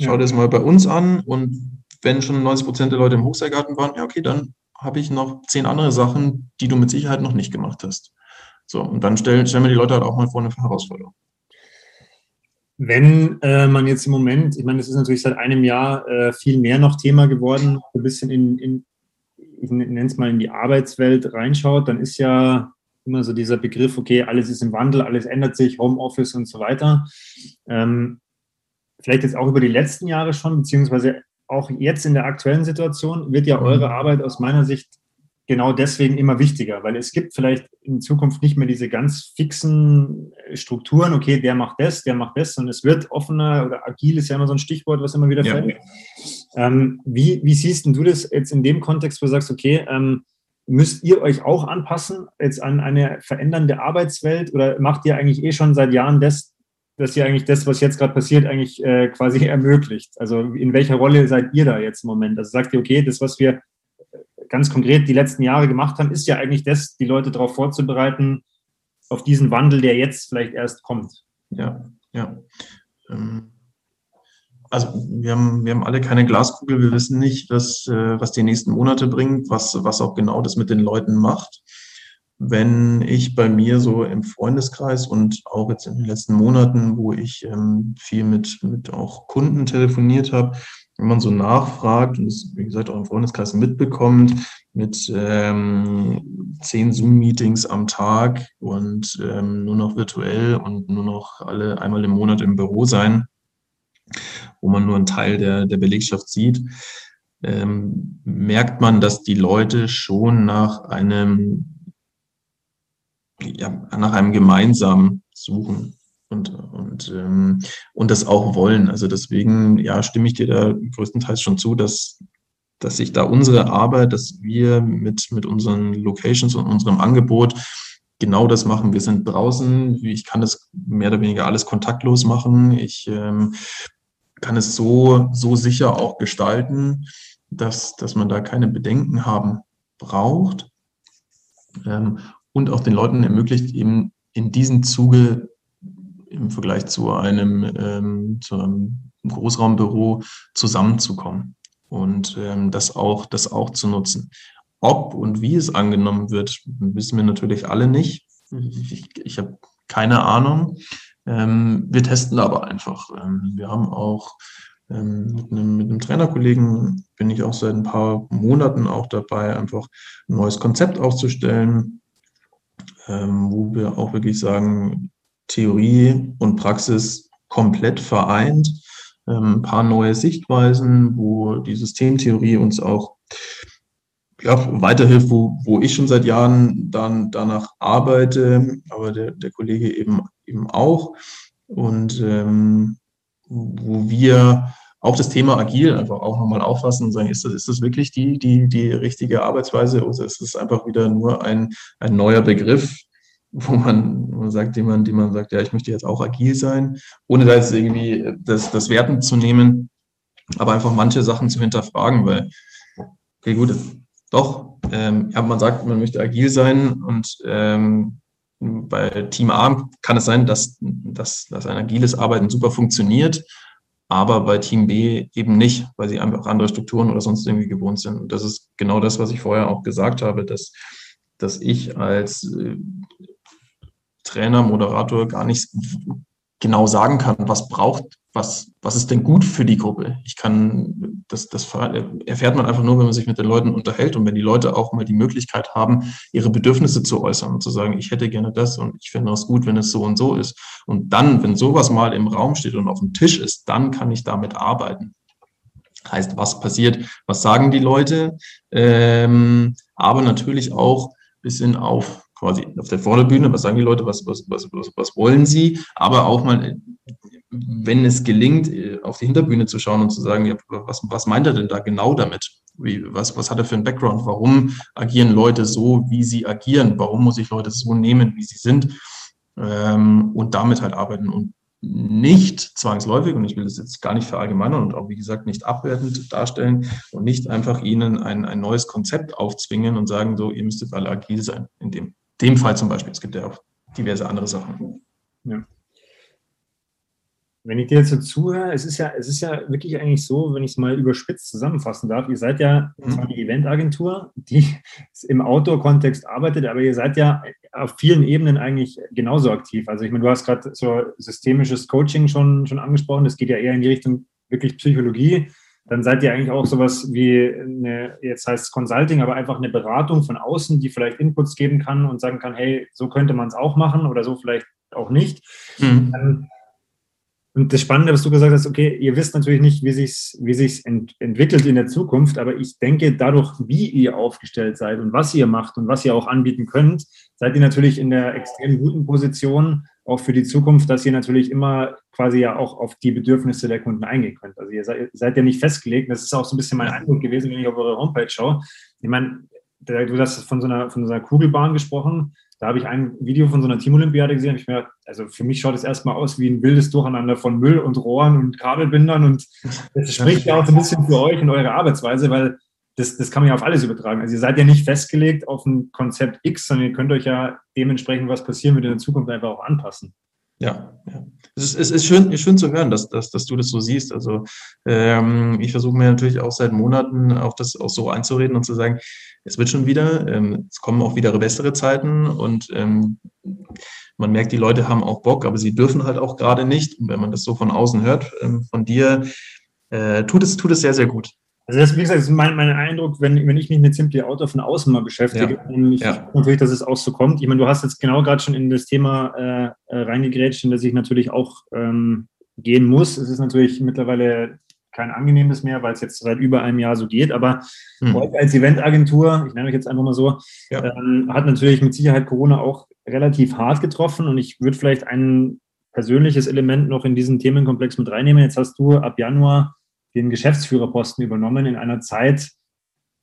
Schau dir das mal bei uns an und wenn schon 90 Prozent der Leute im Hochseilgarten waren, ja, okay, dann habe ich noch zehn andere Sachen, die du mit Sicherheit noch nicht gemacht hast. So, und dann stellen, stellen wir die Leute halt auch mal vor eine Herausforderung. Wenn äh, man jetzt im Moment, ich meine, das ist natürlich seit einem Jahr äh, viel mehr noch Thema geworden, ein bisschen in, in ich nenne es mal in die Arbeitswelt reinschaut, dann ist ja immer so dieser Begriff, okay, alles ist im Wandel, alles ändert sich, Homeoffice und so weiter. Ähm, vielleicht jetzt auch über die letzten Jahre schon, beziehungsweise auch jetzt in der aktuellen Situation wird ja eure mhm. Arbeit aus meiner Sicht genau deswegen immer wichtiger, weil es gibt vielleicht in Zukunft nicht mehr diese ganz fixen Strukturen, okay, der macht das, der macht das, sondern es wird offener oder agil ist ja immer so ein Stichwort, was immer wieder ja. fällt. Ähm, wie, wie siehst du das jetzt in dem Kontext, wo du sagst, okay, ähm, müsst ihr euch auch anpassen jetzt an eine verändernde Arbeitswelt oder macht ihr eigentlich eh schon seit Jahren das, dass ihr eigentlich das, was jetzt gerade passiert, eigentlich äh, quasi ermöglicht? Also in welcher Rolle seid ihr da jetzt im Moment? Also sagt ihr, okay, das, was wir ganz konkret die letzten Jahre gemacht haben, ist ja eigentlich das, die Leute darauf vorzubereiten, auf diesen Wandel, der jetzt vielleicht erst kommt. Ja, ja. Ähm, also wir haben, wir haben alle keine Glaskugel, wir wissen nicht, was, äh, was die nächsten Monate bringt, was, was auch genau das mit den Leuten macht wenn ich bei mir so im Freundeskreis und auch jetzt in den letzten Monaten, wo ich ähm, viel mit, mit auch Kunden telefoniert habe, wenn man so nachfragt und es, wie gesagt, auch im Freundeskreis mitbekommt, mit ähm, zehn Zoom-Meetings am Tag und ähm, nur noch virtuell und nur noch alle einmal im Monat im Büro sein, wo man nur einen Teil der, der Belegschaft sieht, ähm, merkt man, dass die Leute schon nach einem ja, nach einem gemeinsamen Suchen und, und, ähm, und das auch wollen. Also deswegen, ja, stimme ich dir da größtenteils schon zu, dass, dass sich da unsere Arbeit, dass wir mit, mit unseren Locations und unserem Angebot genau das machen. Wir sind draußen, ich kann das mehr oder weniger alles kontaktlos machen. Ich ähm, kann es so, so sicher auch gestalten, dass, dass man da keine Bedenken haben braucht. Ähm, und auch den Leuten ermöglicht, eben in diesem Zuge im Vergleich zu einem, ähm, zu einem Großraumbüro zusammenzukommen und ähm, das, auch, das auch zu nutzen. Ob und wie es angenommen wird, wissen wir natürlich alle nicht. Ich, ich habe keine Ahnung. Ähm, wir testen aber einfach. Ähm, wir haben auch ähm, mit, einem, mit einem Trainerkollegen, bin ich auch seit ein paar Monaten auch dabei, einfach ein neues Konzept aufzustellen, wo wir auch wirklich sagen, Theorie und Praxis komplett vereint. Ähm, ein paar neue Sichtweisen, wo die Systemtheorie uns auch ja, weiterhilft, wo, wo ich schon seit Jahren dann danach arbeite, aber der, der Kollege eben, eben auch. Und ähm, wo wir auch das Thema agil einfach auch nochmal auffassen und sagen, ist das, ist das wirklich die, die, die richtige Arbeitsweise oder ist es einfach wieder nur ein, ein neuer Begriff, wo man, wo man sagt, die man sagt, ja, ich möchte jetzt auch agil sein, ohne da jetzt irgendwie das, das Werten zu nehmen, aber einfach manche Sachen zu hinterfragen, weil, okay, gut, doch, ähm, ja, man sagt, man möchte agil sein und ähm, bei Team A kann es sein, dass, dass, dass ein agiles Arbeiten super funktioniert, aber bei Team B eben nicht, weil sie einfach andere Strukturen oder sonst irgendwie gewohnt sind. Und das ist genau das, was ich vorher auch gesagt habe, dass, dass ich als äh, Trainer, Moderator gar nicht genau sagen kann, was braucht, was, was ist denn gut für die Gruppe? Ich kann, das, das erfährt man einfach nur, wenn man sich mit den Leuten unterhält und wenn die Leute auch mal die Möglichkeit haben, ihre Bedürfnisse zu äußern und zu sagen, ich hätte gerne das und ich finde es gut, wenn es so und so ist. Und dann, wenn sowas mal im Raum steht und auf dem Tisch ist, dann kann ich damit arbeiten. Heißt, was passiert, was sagen die Leute, ähm, aber natürlich auch bisschen auf quasi auf der Vorderbühne, was sagen die Leute, was, was, was, was, wollen sie, aber auch mal wenn es gelingt, äh, auf die Hinterbühne zu schauen und zu sagen, ja, was, was meint er denn da genau damit? Wie, was, was hat er für einen Background? Warum agieren Leute so, wie sie agieren? Warum muss ich Leute so nehmen, wie sie sind? Ähm, und damit halt arbeiten und nicht zwangsläufig, und ich will das jetzt gar nicht verallgemeinern und auch, wie gesagt, nicht abwertend darstellen und nicht einfach ihnen ein, ein neues Konzept aufzwingen und sagen, so, ihr müsst jetzt alle agil sein. In dem, dem Fall zum Beispiel. Es gibt ja auch diverse andere Sachen. Ja wenn ich dir jetzt so zuhöre, es ist ja, es ist ja wirklich eigentlich so, wenn ich es mal überspitzt zusammenfassen darf, ihr seid ja mhm. zwar eine Eventagentur, die im Outdoor-Kontext arbeitet, aber ihr seid ja auf vielen Ebenen eigentlich genauso aktiv. Also ich meine, du hast gerade so systemisches Coaching schon, schon angesprochen, das geht ja eher in die Richtung wirklich Psychologie. Dann seid ihr eigentlich auch sowas wie eine, jetzt heißt es Consulting, aber einfach eine Beratung von außen, die vielleicht Inputs geben kann und sagen kann, hey, so könnte man es auch machen oder so vielleicht auch nicht. Mhm. Und das Spannende, was du gesagt hast, okay, ihr wisst natürlich nicht, wie sich wie sich's ent, entwickelt in der Zukunft, aber ich denke, dadurch, wie ihr aufgestellt seid und was ihr macht und was ihr auch anbieten könnt, seid ihr natürlich in der extrem guten Position, auch für die Zukunft, dass ihr natürlich immer quasi ja auch auf die Bedürfnisse der Kunden eingehen könnt. Also ihr seid, seid ja nicht festgelegt. Das ist auch so ein bisschen mein Eindruck gewesen, wenn ich auf eure Homepage schaue. Ich meine, du hast von so einer, von so einer Kugelbahn gesprochen. Da habe ich ein Video von so einer Teamolympiade gesehen. Ich mir, also für mich schaut es erstmal aus wie ein wildes Durcheinander von Müll und Rohren und Kabelbindern. Und das spricht ja auch so ein bisschen für euch und eure Arbeitsweise, weil das, das kann man ja auf alles übertragen. Also ihr seid ja nicht festgelegt auf ein Konzept X, sondern ihr könnt euch ja dementsprechend, was passieren wird in der Zukunft, einfach auch anpassen. Ja, ja. Es ist, es ist schön, schön zu hören, dass, dass, dass du das so siehst. Also ähm, ich versuche mir natürlich auch seit Monaten auch das auch so einzureden und zu sagen, es wird schon wieder, ähm, es kommen auch wieder bessere Zeiten und ähm, man merkt, die Leute haben auch Bock, aber sie dürfen halt auch gerade nicht. Und wenn man das so von außen hört, ähm, von dir, äh, tut es, tut es sehr, sehr gut. Also das, wie gesagt, ist mein, mein Eindruck, wenn, wenn ich mich mit Simply Auto von außen mal beschäftige. Ja. Und ich ja. natürlich, dass es auch so kommt. Ich meine, du hast jetzt genau gerade schon in das Thema äh, äh, reingegrätscht, in das ich natürlich auch ähm, gehen muss. Es ist natürlich mittlerweile kein angenehmes mehr, weil es jetzt seit über einem Jahr so geht. Aber mhm. heute als Eventagentur, ich nenne euch jetzt einfach mal so, ja. ähm, hat natürlich mit Sicherheit Corona auch relativ hart getroffen. Und ich würde vielleicht ein persönliches Element noch in diesen Themenkomplex mit reinnehmen. Jetzt hast du ab Januar den Geschäftsführerposten übernommen in einer Zeit,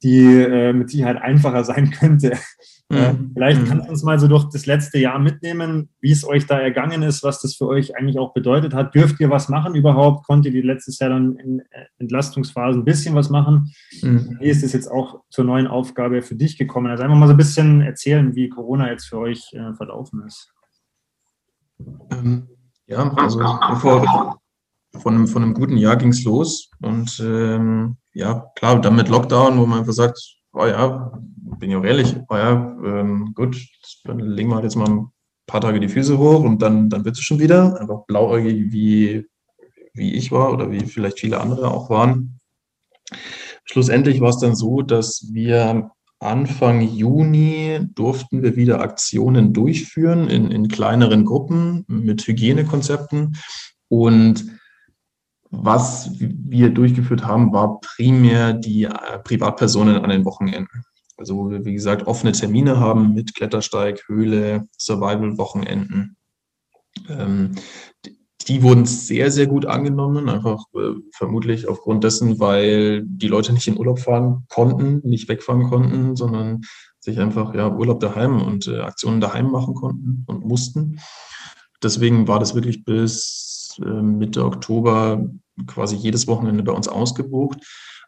die äh, mit Sicherheit einfacher sein könnte. Äh, mhm. vielleicht mhm. kannst du uns mal so durch das letzte Jahr mitnehmen, wie es euch da ergangen ist, was das für euch eigentlich auch bedeutet hat. Dürft ihr was machen überhaupt? Konntet ihr letztes Jahr dann in äh, Entlastungsphasen ein bisschen was machen? Mhm. Wie ist es jetzt auch zur neuen Aufgabe für dich gekommen? Also einfach mal so ein bisschen erzählen, wie Corona jetzt für euch äh, verlaufen ist. Ähm, ja, also bevor, von einem, von einem guten Jahr ging es los. Und ähm, ja, klar, dann mit Lockdown, wo man einfach sagt, oh ja, bin ja auch ehrlich, oh ja, ähm, gut, dann legen wir halt jetzt mal ein paar Tage die Füße hoch und dann, dann wird es schon wieder. Einfach blauäugig, wie, wie ich war oder wie vielleicht viele andere auch waren. Schlussendlich war es dann so, dass wir Anfang Juni durften wir wieder Aktionen durchführen in, in kleineren Gruppen mit Hygienekonzepten. Und was wir durchgeführt haben, war primär die äh, Privatpersonen an den Wochenenden. Also wo wir, wie gesagt, offene Termine haben mit Klettersteig, Höhle, Survival-Wochenenden. Ähm, die wurden sehr, sehr gut angenommen, einfach äh, vermutlich aufgrund dessen, weil die Leute nicht in Urlaub fahren konnten, nicht wegfahren konnten, sondern sich einfach ja, Urlaub daheim und äh, Aktionen daheim machen konnten und mussten. Deswegen war das wirklich bis äh, Mitte Oktober quasi jedes Wochenende bei uns ausgebucht.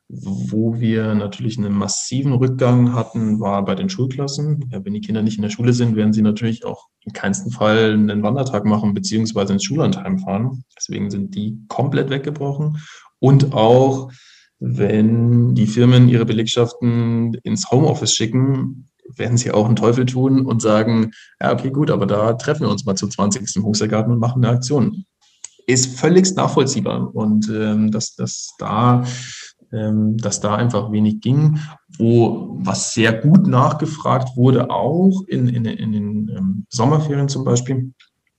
Wo wir natürlich einen massiven Rückgang hatten, war bei den Schulklassen. Ja, wenn die Kinder nicht in der Schule sind, werden sie natürlich auch in keinsten Fall einen Wandertag machen beziehungsweise ins Schullandheim fahren. Deswegen sind die komplett weggebrochen. Und auch wenn die Firmen ihre Belegschaften ins Homeoffice schicken, werden sie auch einen Teufel tun und sagen, ja, okay, gut, aber da treffen wir uns mal zu 20. im Hochseilgarten und machen eine Aktion ist völlig nachvollziehbar und ähm, dass, dass da ähm, dass da einfach wenig ging. Wo was sehr gut nachgefragt wurde, auch in, in, in den ähm, Sommerferien zum Beispiel,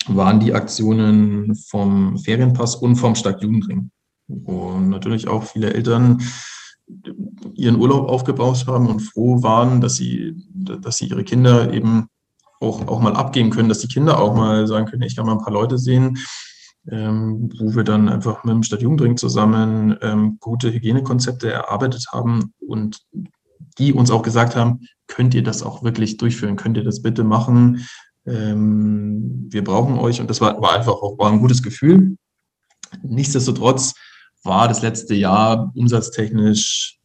waren die Aktionen vom Ferienpass und vom Stadtjugendring. Wo natürlich auch viele Eltern ihren Urlaub aufgebaut haben und froh waren, dass sie, dass sie ihre Kinder eben auch, auch mal abgehen können, dass die Kinder auch mal sagen können, ich kann mal ein paar Leute sehen ähm, wo wir dann einfach mit dem Stadtjugendring zusammen ähm, gute Hygienekonzepte erarbeitet haben und die uns auch gesagt haben, könnt ihr das auch wirklich durchführen, könnt ihr das bitte machen, ähm, wir brauchen euch und das war, war einfach auch war ein gutes Gefühl. Nichtsdestotrotz war das letzte Jahr umsatztechnisch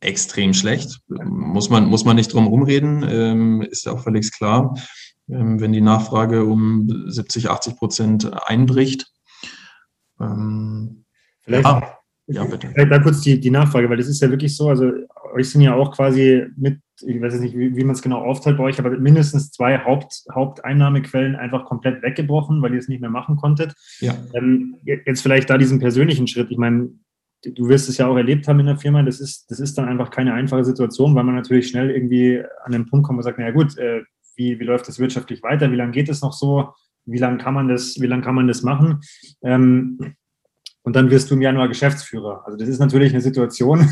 extrem schlecht. Muss man, muss man nicht drum rumreden, ähm, ist ja auch völlig klar. Ähm, wenn die Nachfrage um 70, 80 Prozent einbricht, ähm, vielleicht, ah, ja, bitte. da kurz die, die Nachfrage, weil das ist ja wirklich so, also euch sind ja auch quasi mit, ich weiß jetzt nicht, wie, wie man es genau aufteilt bei euch, aber mindestens zwei Haupt, Haupteinnahmequellen einfach komplett weggebrochen, weil ihr es nicht mehr machen konntet. Ja. Ähm, jetzt vielleicht da diesen persönlichen Schritt. Ich meine, du wirst es ja auch erlebt haben in der Firma, das ist, das ist dann einfach keine einfache Situation, weil man natürlich schnell irgendwie an den Punkt kommt und sagt, naja gut, äh, wie, wie läuft das wirtschaftlich weiter, wie lange geht es noch so? Wie lange kann man das, wie lange kann man das machen? Ähm, und dann wirst du im Januar Geschäftsführer. Also das ist natürlich eine Situation,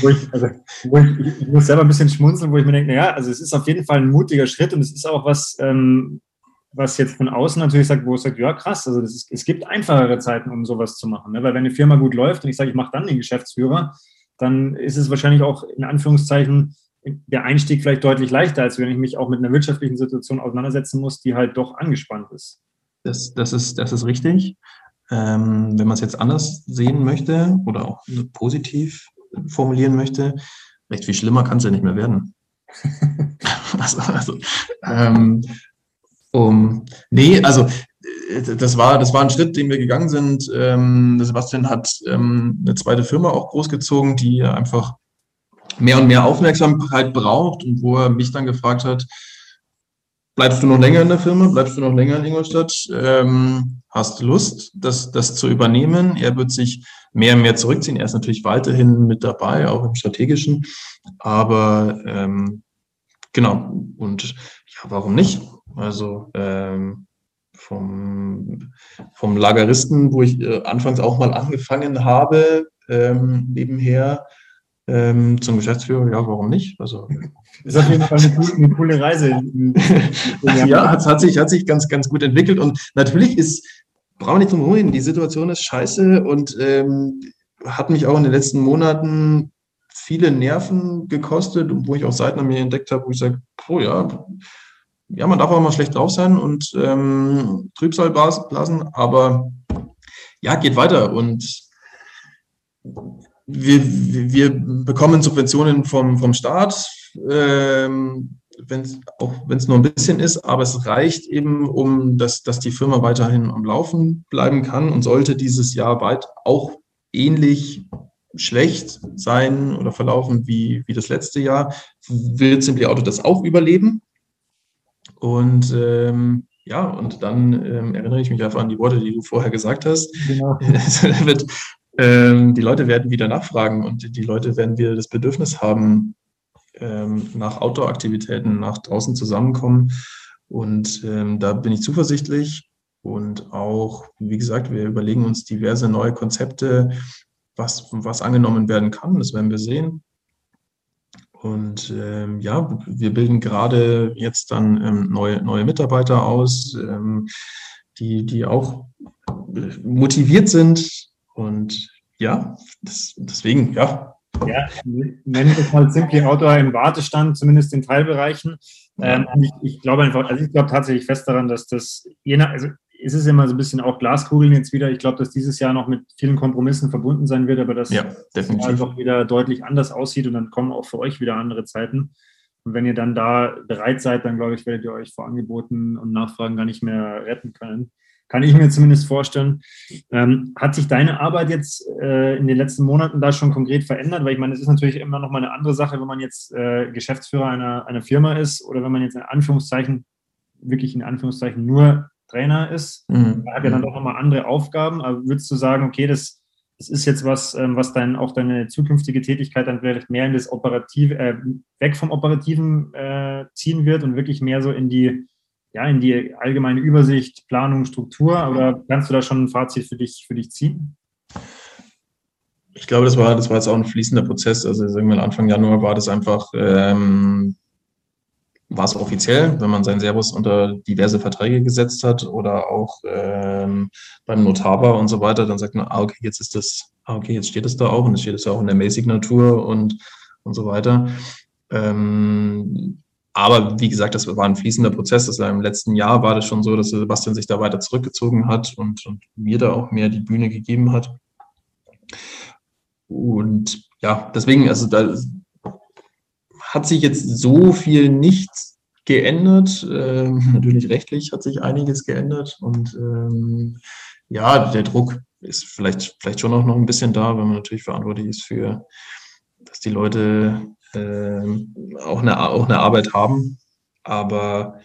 wo, ich, also, wo ich, ich, muss selber ein bisschen schmunzeln, wo ich mir denke, naja, also es ist auf jeden Fall ein mutiger Schritt und es ist auch was, ähm, was jetzt von außen natürlich sagt, wo es sagt, ja krass, also ist, es gibt einfachere Zeiten, um sowas zu machen. Ne? Weil wenn eine Firma gut läuft und ich sage, ich mache dann den Geschäftsführer, dann ist es wahrscheinlich auch in Anführungszeichen der Einstieg vielleicht deutlich leichter, als wenn ich mich auch mit einer wirtschaftlichen Situation auseinandersetzen muss, die halt doch angespannt ist. Das, das, ist, das ist richtig. Ähm, wenn man es jetzt anders sehen möchte oder auch positiv formulieren möchte, recht viel schlimmer kann es ja nicht mehr werden. also, also ähm, um, nee, also äh, das war, das war ein Schritt, den wir gegangen sind. Ähm, Sebastian hat ähm, eine zweite Firma auch großgezogen, die einfach mehr und mehr Aufmerksamkeit braucht und wo er mich dann gefragt hat, bleibst du noch länger in der Firma, bleibst du noch länger in Ingolstadt, ähm, hast Lust, das, das zu übernehmen. Er wird sich mehr und mehr zurückziehen. Er ist natürlich weiterhin mit dabei, auch im strategischen, aber ähm, genau, und ja, warum nicht? Also ähm, vom, vom Lageristen, wo ich äh, anfangs auch mal angefangen habe, ähm, nebenher, ähm, zum Geschäftsführer, ja, warum nicht? Also, ist auf jeden Fall eine, coole, eine coole Reise. ja, hat, hat, sich, hat sich ganz, ganz gut entwickelt. Und natürlich ist, brauchen wir nicht drum herum die Situation ist scheiße und ähm, hat mich auch in den letzten Monaten viele Nerven gekostet, wo ich auch Seiten an mir entdeckt habe, wo ich sage, oh ja, ja, man darf auch mal schlecht drauf sein und ähm, Trübsal blasen, aber ja, geht weiter und wir, wir bekommen Subventionen vom, vom Staat, ähm, wenn's, auch wenn es nur ein bisschen ist, aber es reicht eben, um dass, dass die Firma weiterhin am Laufen bleiben kann und sollte dieses Jahr weit auch ähnlich schlecht sein oder verlaufen wie, wie das letzte Jahr, wird Simply Auto das auch überleben. Und ähm, ja, und dann ähm, erinnere ich mich einfach an die Worte, die du vorher gesagt hast. Genau. Es wird ähm, die Leute werden wieder nachfragen und die Leute werden wieder das Bedürfnis haben, ähm, nach Outdoor-Aktivitäten, nach draußen zusammenkommen. Und ähm, da bin ich zuversichtlich. Und auch, wie gesagt, wir überlegen uns diverse neue Konzepte, was, was angenommen werden kann. Das werden wir sehen. Und ähm, ja, wir bilden gerade jetzt dann ähm, neue, neue Mitarbeiter aus, ähm, die, die auch motiviert sind, und ja, das, deswegen, ja. Ja, nennen wir es mal Simply Outdoor im Wartestand, zumindest in Teilbereichen. Ähm, ich, ich, glaube einfach, also ich glaube tatsächlich fest daran, dass das, je nach, also es ist immer so ein bisschen auch Glaskugeln jetzt wieder. Ich glaube, dass dieses Jahr noch mit vielen Kompromissen verbunden sein wird, aber dass ja, es einfach wieder deutlich anders aussieht und dann kommen auch für euch wieder andere Zeiten. Und wenn ihr dann da bereit seid, dann glaube ich, werdet ihr euch vor Angeboten und Nachfragen gar nicht mehr retten können. Kann ich mir zumindest vorstellen. Ähm, hat sich deine Arbeit jetzt äh, in den letzten Monaten da schon konkret verändert? Weil ich meine, es ist natürlich immer noch mal eine andere Sache, wenn man jetzt äh, Geschäftsführer einer, einer Firma ist oder wenn man jetzt in Anführungszeichen, wirklich in Anführungszeichen nur Trainer ist. Mhm. Er hat ja dann doch nochmal andere Aufgaben. Aber würdest du sagen, okay, das, das ist jetzt was, ähm, was dann auch deine zukünftige Tätigkeit dann vielleicht mehr in das Operative, äh, weg vom Operativen äh, ziehen wird und wirklich mehr so in die, ja, in die allgemeine Übersicht, Planung, Struktur? Oder kannst du da schon ein Fazit für dich, für dich ziehen? Ich glaube, das war, das war jetzt auch ein fließender Prozess. Also sagen Anfang Januar war das einfach ähm, war es offiziell, wenn man seinen Servus unter diverse Verträge gesetzt hat oder auch ähm, beim Notar war und so weiter, dann sagt man, ah, okay, jetzt ist das, ah, okay, jetzt steht es da auch und es steht es auch in der Mail-Signatur und, und so weiter. Ähm, aber wie gesagt, das war ein fließender Prozess. Das war Im letzten Jahr war das schon so, dass Sebastian sich da weiter zurückgezogen hat und, und mir da auch mehr die Bühne gegeben hat. Und ja, deswegen, also da hat sich jetzt so viel nichts geändert. Ähm, natürlich rechtlich hat sich einiges geändert und ähm, ja, der Druck ist vielleicht, vielleicht schon auch noch ein bisschen da, wenn man natürlich verantwortlich ist für, dass die Leute äh, auch, eine, auch eine Arbeit haben. Aber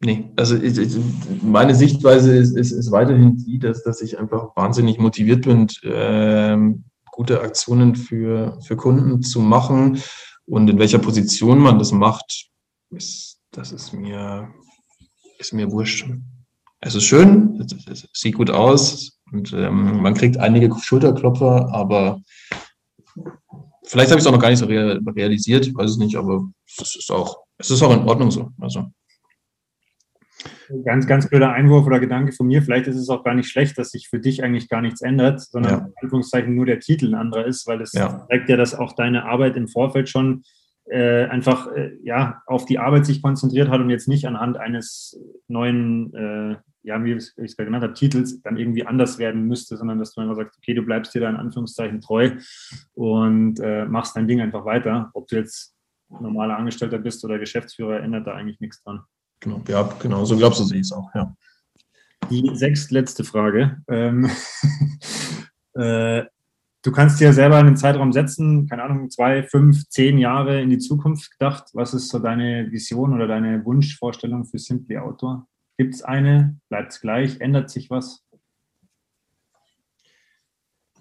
nee, also ich, ich, meine Sichtweise ist, ist, ist weiterhin die, dass, dass ich einfach wahnsinnig motiviert bin, äh, gute Aktionen für, für Kunden zu machen und in welcher Position man das macht, ist, das ist mir, ist mir wurscht. Es ist schön, es, sieht gut aus und ähm, man kriegt einige Schulterklopfer, aber vielleicht habe ich es auch noch gar nicht so realisiert, ich weiß es nicht, aber es ist auch, es ist auch in Ordnung so. Also. Ganz, ganz blöder Einwurf oder Gedanke von mir. Vielleicht ist es auch gar nicht schlecht, dass sich für dich eigentlich gar nichts ändert, sondern ja. in Anführungszeichen nur der Titel ein anderer ist, weil das ja. zeigt ja, dass auch deine Arbeit im Vorfeld schon äh, einfach äh, ja, auf die Arbeit sich konzentriert hat und jetzt nicht anhand eines neuen, äh, ja, wie ich es genannt habe, Titels dann irgendwie anders werden müsste, sondern dass du einfach sagst, okay, du bleibst dir da in Anführungszeichen treu und äh, machst dein Ding einfach weiter. Ob du jetzt normaler Angestellter bist oder Geschäftsführer, ändert da eigentlich nichts dran. Genau, ja, genau, so glaubst du, sehe ich es auch, ja. Die sechstletzte Frage. Ähm, äh, du kannst dir selber einen Zeitraum setzen, keine Ahnung, zwei, fünf, zehn Jahre in die Zukunft gedacht. Was ist so deine Vision oder deine Wunschvorstellung für Simply Outdoor? Gibt es eine? Bleibt es gleich? Ändert sich was?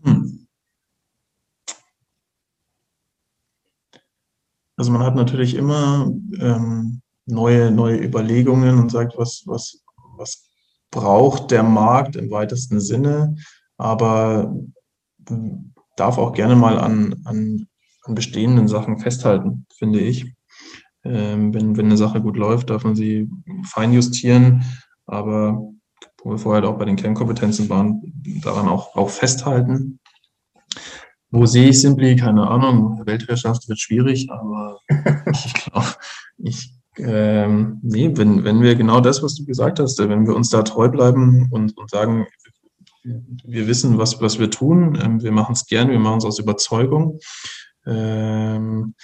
Hm. Also man hat natürlich immer ähm, neue, neue Überlegungen und sagt, was, was, was braucht der Markt im weitesten Sinne, aber darf auch gerne mal an, an, an bestehenden Sachen festhalten, finde ich. Ähm, wenn, wenn eine Sache gut läuft, darf man sie feinjustieren, aber wo wir vorher auch bei den Kernkompetenzen waren, daran auch, auch festhalten. Wo sehe ich Simply? Keine Ahnung. Weltherrschaft wird schwierig, aber ich glaube, ich ähm, nee, wenn, wenn wir genau das, was du gesagt hast, wenn wir uns da treu bleiben und, und sagen, wir wissen, was, was wir tun, ähm, wir machen es gern, wir machen es aus Überzeugung. Ähm,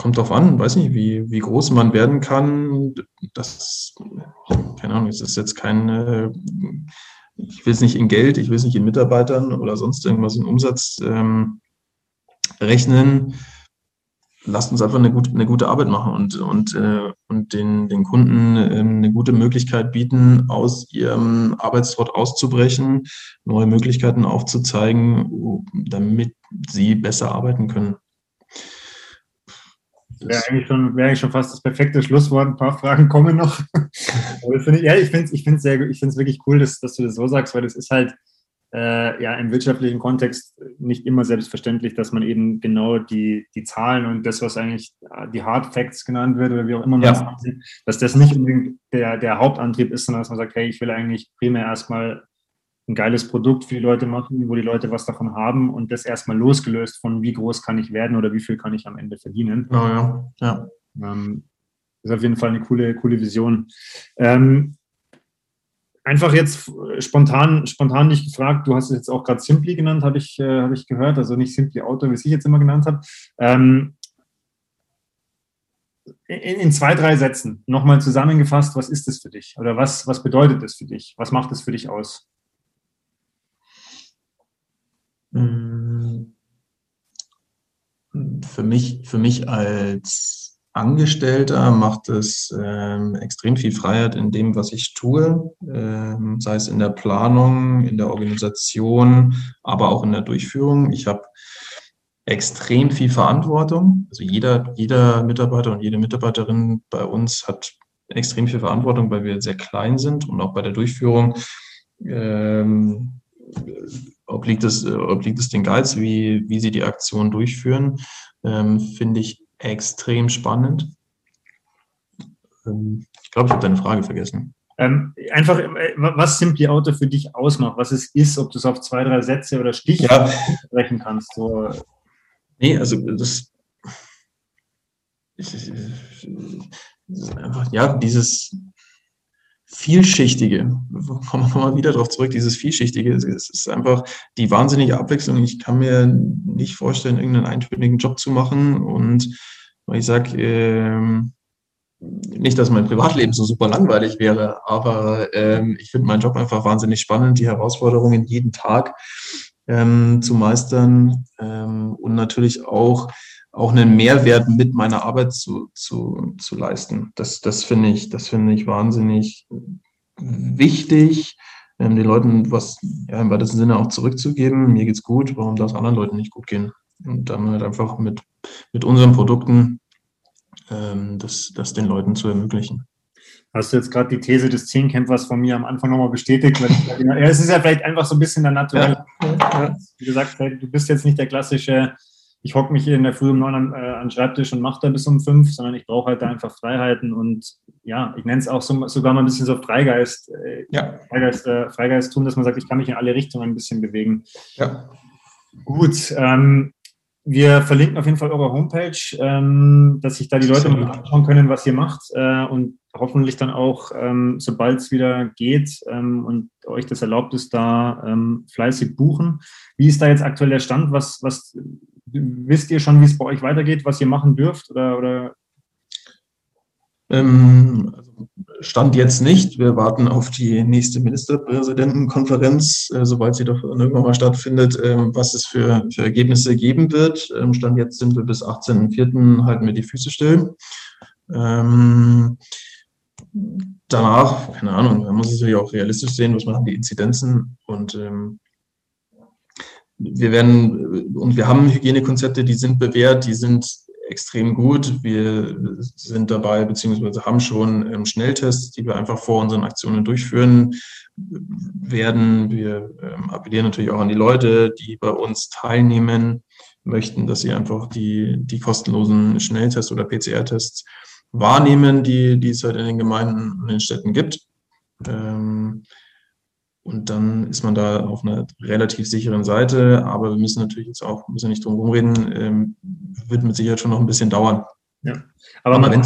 kommt drauf an, weiß nicht, wie, wie groß man werden kann. Das, keine Ahnung, es ist jetzt kein, äh, ich will es nicht in Geld, ich will es nicht in Mitarbeitern oder sonst irgendwas in Umsatz ähm, rechnen lasst uns einfach eine gute, eine gute Arbeit machen und, und, äh, und den, den Kunden äh, eine gute Möglichkeit bieten, aus ihrem Arbeitstrott auszubrechen, neue Möglichkeiten aufzuzeigen, damit sie besser arbeiten können. Wäre eigentlich, schon, wäre eigentlich schon fast das perfekte Schlusswort. Ein paar Fragen kommen noch. Find ich, ja, ich finde es ich ich wirklich cool, dass, dass du das so sagst, weil das ist halt, äh, ja im wirtschaftlichen Kontext nicht immer selbstverständlich, dass man eben genau die, die Zahlen und das, was eigentlich die Hard Facts genannt wird oder wie auch immer man ja. sagt, dass das nicht unbedingt der, der Hauptantrieb ist, sondern dass man sagt, hey, ich will eigentlich primär erstmal ein geiles Produkt für die Leute machen, wo die Leute was davon haben und das erstmal losgelöst von wie groß kann ich werden oder wie viel kann ich am Ende verdienen. Oh ja, ja. Ähm, das ist auf jeden Fall eine coole, coole Vision. Ähm, einfach jetzt spontan, spontan dich gefragt, du hast es jetzt auch gerade Simply genannt, habe ich, äh, hab ich gehört, also nicht Simply Auto, wie ich jetzt immer genannt habe. Ähm, in, in, zwei, drei Sätzen nochmal zusammengefasst, was ist es für dich? Oder was, was bedeutet es für dich? Was macht es für dich aus? Für mich, für mich als Angestellter macht es ähm, extrem viel Freiheit in dem, was ich tue, ähm, sei es in der Planung, in der Organisation, aber auch in der Durchführung. Ich habe extrem viel Verantwortung. Also jeder, jeder Mitarbeiter und jede Mitarbeiterin bei uns hat extrem viel Verantwortung, weil wir sehr klein sind und auch bei der Durchführung ähm, obliegt, es, obliegt es den Guides, wie, wie sie die Aktion durchführen, ähm, finde ich extrem spannend. Ähm, ich glaube, ich habe deine Frage vergessen. Ähm, einfach, äh, was Simply Auto für dich ausmacht, was es ist, ob du es auf zwei, drei Sätze oder Stichworte ja. sprechen kannst. So. Nee, also das, das ist einfach, ja, dieses Vielschichtige, kommen wir mal wieder darauf zurück, dieses Vielschichtige, es ist einfach die wahnsinnige Abwechslung. Ich kann mir nicht vorstellen, irgendeinen eintönigen Job zu machen und ich sage, ähm, nicht, dass mein Privatleben so super langweilig wäre, aber ähm, ich finde meinen Job einfach wahnsinnig spannend, die Herausforderungen jeden Tag ähm, zu meistern ähm, und natürlich auch, auch einen Mehrwert mit meiner Arbeit zu, zu, zu leisten. Das, das finde ich, das finde ich wahnsinnig wichtig, ähm, den Leuten was ja, im weitesten Sinne auch zurückzugeben. Mir geht's gut, warum darf es anderen Leuten nicht gut gehen? Und dann halt einfach mit, mit unseren Produkten ähm, das, das den Leuten zu ermöglichen. Hast du jetzt gerade die These des Zehnkämpfers von mir am Anfang nochmal bestätigt? ja, es ist ja vielleicht einfach so ein bisschen der Naturell. Ja. Wie gesagt, du bist jetzt nicht der klassische, ich hocke mich hier in der Früh um neun an, äh, an den Schreibtisch und mache da bis um fünf, sondern ich brauche halt da einfach Freiheiten und ja, ich nenne es auch so, sogar mal ein bisschen so Freigeist, äh, ja. Freigeist, äh, Freigeist tun, dass man sagt, ich kann mich in alle Richtungen ein bisschen bewegen. Ja. Gut, ähm, wir verlinken auf jeden Fall eure Homepage, ähm, dass sich da die Leute mal anschauen können, was ihr macht äh, und hoffentlich dann auch, ähm, sobald es wieder geht ähm, und euch das erlaubt ist, da ähm, fleißig buchen. Wie ist da jetzt aktuell der Stand? Was, was wisst ihr schon, wie es bei euch weitergeht, was ihr machen dürft oder, oder ähm, also Stand jetzt nicht. Wir warten auf die nächste Ministerpräsidentenkonferenz, äh, sobald sie doch irgendwann mal stattfindet, äh, was es für, für, Ergebnisse geben wird. Ähm, Stand jetzt sind wir bis 18.04. halten wir die Füße still. Ähm, danach, keine Ahnung, man muss natürlich auch realistisch sehen, was machen die Inzidenzen und ähm, wir werden, und wir haben Hygienekonzepte, die sind bewährt, die sind extrem gut. Wir sind dabei, beziehungsweise haben schon ähm, Schnelltests, die wir einfach vor unseren Aktionen durchführen werden. Wir ähm, appellieren natürlich auch an die Leute, die bei uns teilnehmen möchten, dass sie einfach die, die kostenlosen Schnelltests oder PCR-Tests wahrnehmen, die, die es halt in den Gemeinden und den Städten gibt. Ähm, und dann ist man da auf einer relativ sicheren Seite. Aber wir müssen natürlich jetzt auch, müssen nicht drum herum reden, ähm, wird mit Sicherheit schon noch ein bisschen dauern. Ja. Aber, Aber wenn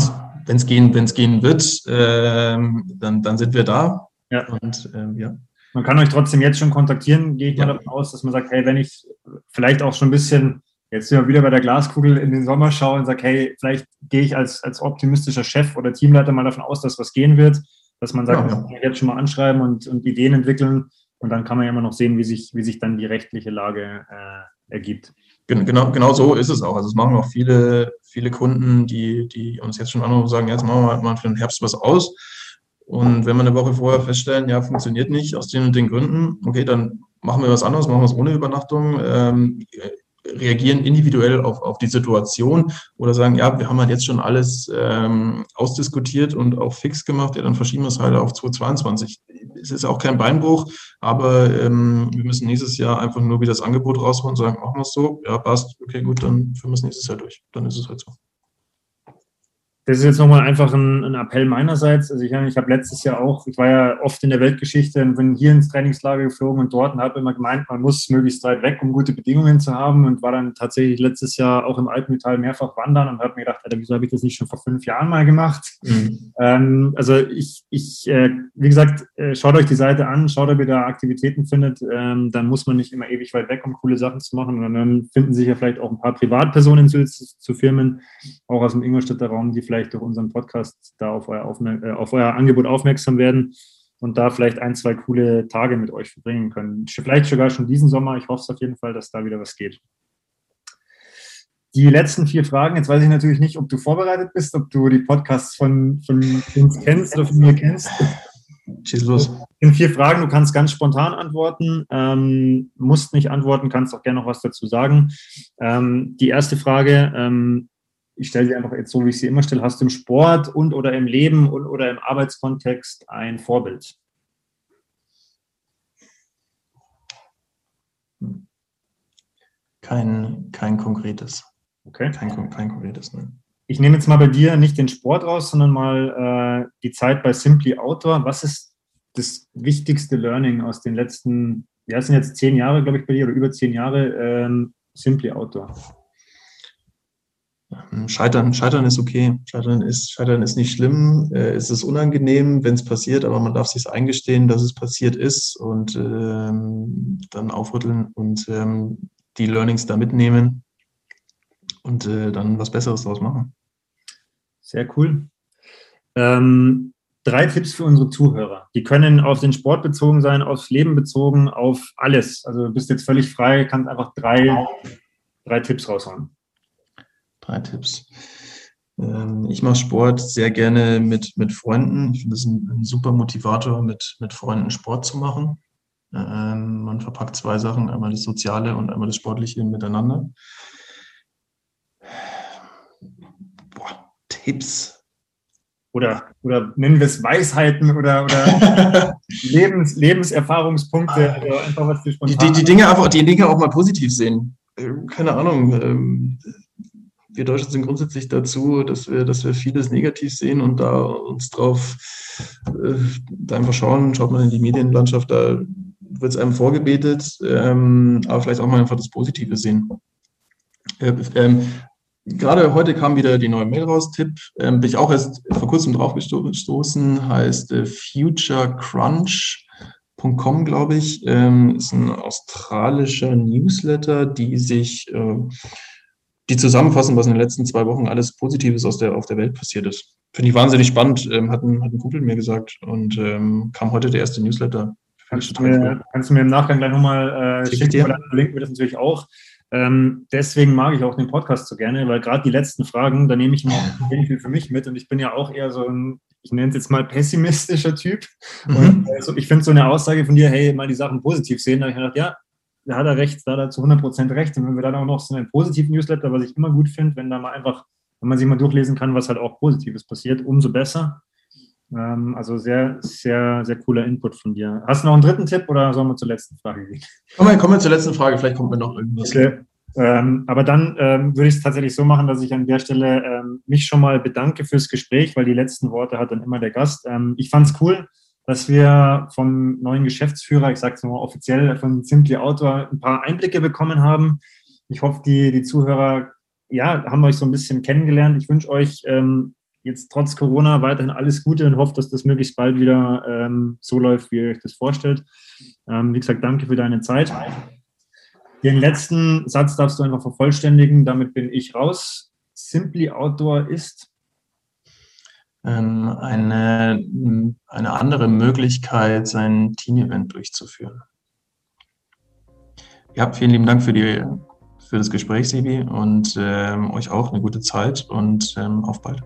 es gehen, wenn's gehen wird, ähm, dann, dann sind wir da. Ja. Und ähm, ja. Man kann euch trotzdem jetzt schon kontaktieren, gehe ich ja. mal davon aus, dass man sagt, hey, wenn ich vielleicht auch schon ein bisschen, jetzt sind wir wieder bei der Glaskugel in den Sommer schaue und sage, hey, vielleicht gehe ich als, als optimistischer Chef oder Teamleiter mal davon aus, dass was gehen wird dass man sagt, ja, ja. jetzt schon mal anschreiben und, und, Ideen entwickeln und dann kann man ja immer noch sehen, wie sich, wie sich dann die rechtliche Lage äh, ergibt. Genau, genau so ist es auch. Also es machen auch viele, viele Kunden, die, die uns jetzt schon anrufen und sagen, jetzt machen wir mal für den Herbst was aus. Und wenn wir eine Woche vorher feststellen, ja, funktioniert nicht aus den und den Gründen, okay, dann machen wir was anderes, machen wir es ohne Übernachtung. Ähm, reagieren individuell auf, auf die Situation oder sagen, ja, wir haben halt jetzt schon alles ähm, ausdiskutiert und auch fix gemacht, ja, dann verschieben wir es halt auf 2022. Es ist auch kein Beinbruch, aber ähm, wir müssen nächstes Jahr einfach nur wieder das Angebot rausholen und sagen, machen wir es so, ja, passt, okay, gut, dann führen wir es nächstes Jahr durch. Dann ist es halt so. Das ist jetzt nochmal einfach ein, ein, Appell meinerseits. Also ich, ich habe letztes Jahr auch, ich war ja oft in der Weltgeschichte und bin hier ins Trainingslager geflogen und dort und habe immer gemeint, man muss möglichst weit weg, um gute Bedingungen zu haben und war dann tatsächlich letztes Jahr auch im Alpenmetall mehrfach wandern und habe mir gedacht, Alter, wieso habe ich das nicht schon vor fünf Jahren mal gemacht? Mhm. Ähm, also ich, ich äh, wie gesagt, äh, schaut euch die Seite an, schaut, ob ihr da Aktivitäten findet. Ähm, dann muss man nicht immer ewig weit weg, um coole Sachen zu machen. Und dann finden sich ja vielleicht auch ein paar Privatpersonen zu, zu Firmen, auch aus dem Ingolstädter Raum, die vielleicht vielleicht durch unseren Podcast da auf euer, äh, auf euer Angebot aufmerksam werden und da vielleicht ein, zwei coole Tage mit euch verbringen können. Vielleicht sogar schon diesen Sommer. Ich hoffe es auf jeden Fall, dass da wieder was geht. Die letzten vier Fragen, jetzt weiß ich natürlich nicht, ob du vorbereitet bist, ob du die Podcasts von, von uns kennst oder von mir kennst. Schieß los. In vier Fragen, du kannst ganz spontan antworten, ähm, musst nicht antworten, kannst auch gerne noch was dazu sagen. Ähm, die erste Frage, ähm, ich stelle sie einfach jetzt so, wie ich sie immer stelle. Hast du im Sport und oder im Leben und oder im Arbeitskontext ein Vorbild? Kein, kein konkretes. Okay. Kein, kein konkretes, nein. Ich nehme jetzt mal bei dir nicht den Sport raus, sondern mal äh, die Zeit bei Simply Outdoor. Was ist das wichtigste Learning aus den letzten, ja, sind jetzt zehn Jahre, glaube ich, bei dir oder über zehn Jahre ähm, Simply Outdoor? Ähm, Scheitern, Scheitern ist okay. Scheitern ist, Scheitern ist nicht schlimm. Äh, es ist unangenehm, wenn es passiert, aber man darf sich eingestehen, dass es passiert ist und ähm, dann aufrütteln und ähm, die Learnings da mitnehmen und äh, dann was Besseres daraus machen. Sehr cool. Ähm, drei Tipps für unsere Zuhörer. Die können auf den Sport bezogen sein, aufs Leben bezogen, auf alles. Also du bist jetzt völlig frei, kannst einfach drei, drei Tipps raushauen. Drei Tipps. Ähm, ich mache Sport sehr gerne mit, mit Freunden. Ich finde es ein, ein, super Motivator, mit, mit Freunden Sport zu machen. Ähm, man verpackt zwei Sachen, einmal das Soziale und einmal das Sportliche miteinander. Boah, Tipps. Oder, oder nennen wir es Weisheiten oder, oder Lebens, Lebenserfahrungspunkte. Also einfach was die, die, die, Dinge einfach, die Dinge auch mal positiv sehen. Ähm, keine Ahnung. Ähm, wir Deutschen sind grundsätzlich dazu, dass wir, dass wir vieles negativ sehen und da uns drauf äh, da einfach schauen, schaut man in die Medienlandschaft, da wird es einem vorgebetet, ähm, aber vielleicht auch mal einfach das Positive sehen. Äh, ähm, gerade heute kam wieder die neue Mail raus, Tipp, ähm, bin ich auch erst vor kurzem drauf gestoßen, heißt äh, futurecrunch.com, glaube ich, ähm, ist ein australischer Newsletter, die sich äh, die zusammenfassen, was in den letzten zwei Wochen alles Positives aus der, auf der Welt passiert ist. Finde ich wahnsinnig spannend, ähm, hat, ein, hat ein Kumpel mir gesagt und ähm, kam heute der erste Newsletter. Kannst du, mir, kannst du mir im Nachgang gleich nochmal äh, schicken, oder verlinken wir das natürlich auch. Ähm, deswegen mag ich auch den Podcast so gerne, weil gerade die letzten Fragen, da nehme ich immer wenig viel für mich mit und ich bin ja auch eher so ein, ich nenne es jetzt mal pessimistischer Typ. Mhm. Und also ich finde so eine Aussage von dir, hey, mal die Sachen positiv sehen, da habe ich mir gedacht, ja, da hat er recht, da hat er zu 100% recht. Und wenn wir dann auch noch so einen positiven Newsletter, was ich immer gut finde, wenn da mal einfach, wenn man sich mal durchlesen kann, was halt auch Positives passiert, umso besser. Ähm, also sehr, sehr, sehr cooler Input von dir. Hast du noch einen dritten Tipp oder sollen wir zur letzten Frage gehen? Kommen wir, kommen wir zur letzten Frage, vielleicht kommt mir noch irgendwas. Okay. Ähm, aber dann ähm, würde ich es tatsächlich so machen, dass ich an der Stelle ähm, mich schon mal bedanke fürs Gespräch, weil die letzten Worte hat dann immer der Gast. Ähm, ich fand es cool dass wir vom neuen Geschäftsführer, ich sage es mal offiziell, von Simply Outdoor ein paar Einblicke bekommen haben. Ich hoffe, die, die Zuhörer ja, haben euch so ein bisschen kennengelernt. Ich wünsche euch ähm, jetzt trotz Corona weiterhin alles Gute und hoffe, dass das möglichst bald wieder ähm, so läuft, wie ihr euch das vorstellt. Ähm, wie gesagt, danke für deine Zeit. Den letzten Satz darfst du einfach vervollständigen. Damit bin ich raus. Simply Outdoor ist ähm, eine, eine andere Möglichkeit, sein Teen-Event durchzuführen. Ja, vielen lieben Dank für, die, für das Gespräch, Sibi, und ähm, euch auch eine gute Zeit und ähm, auf bald.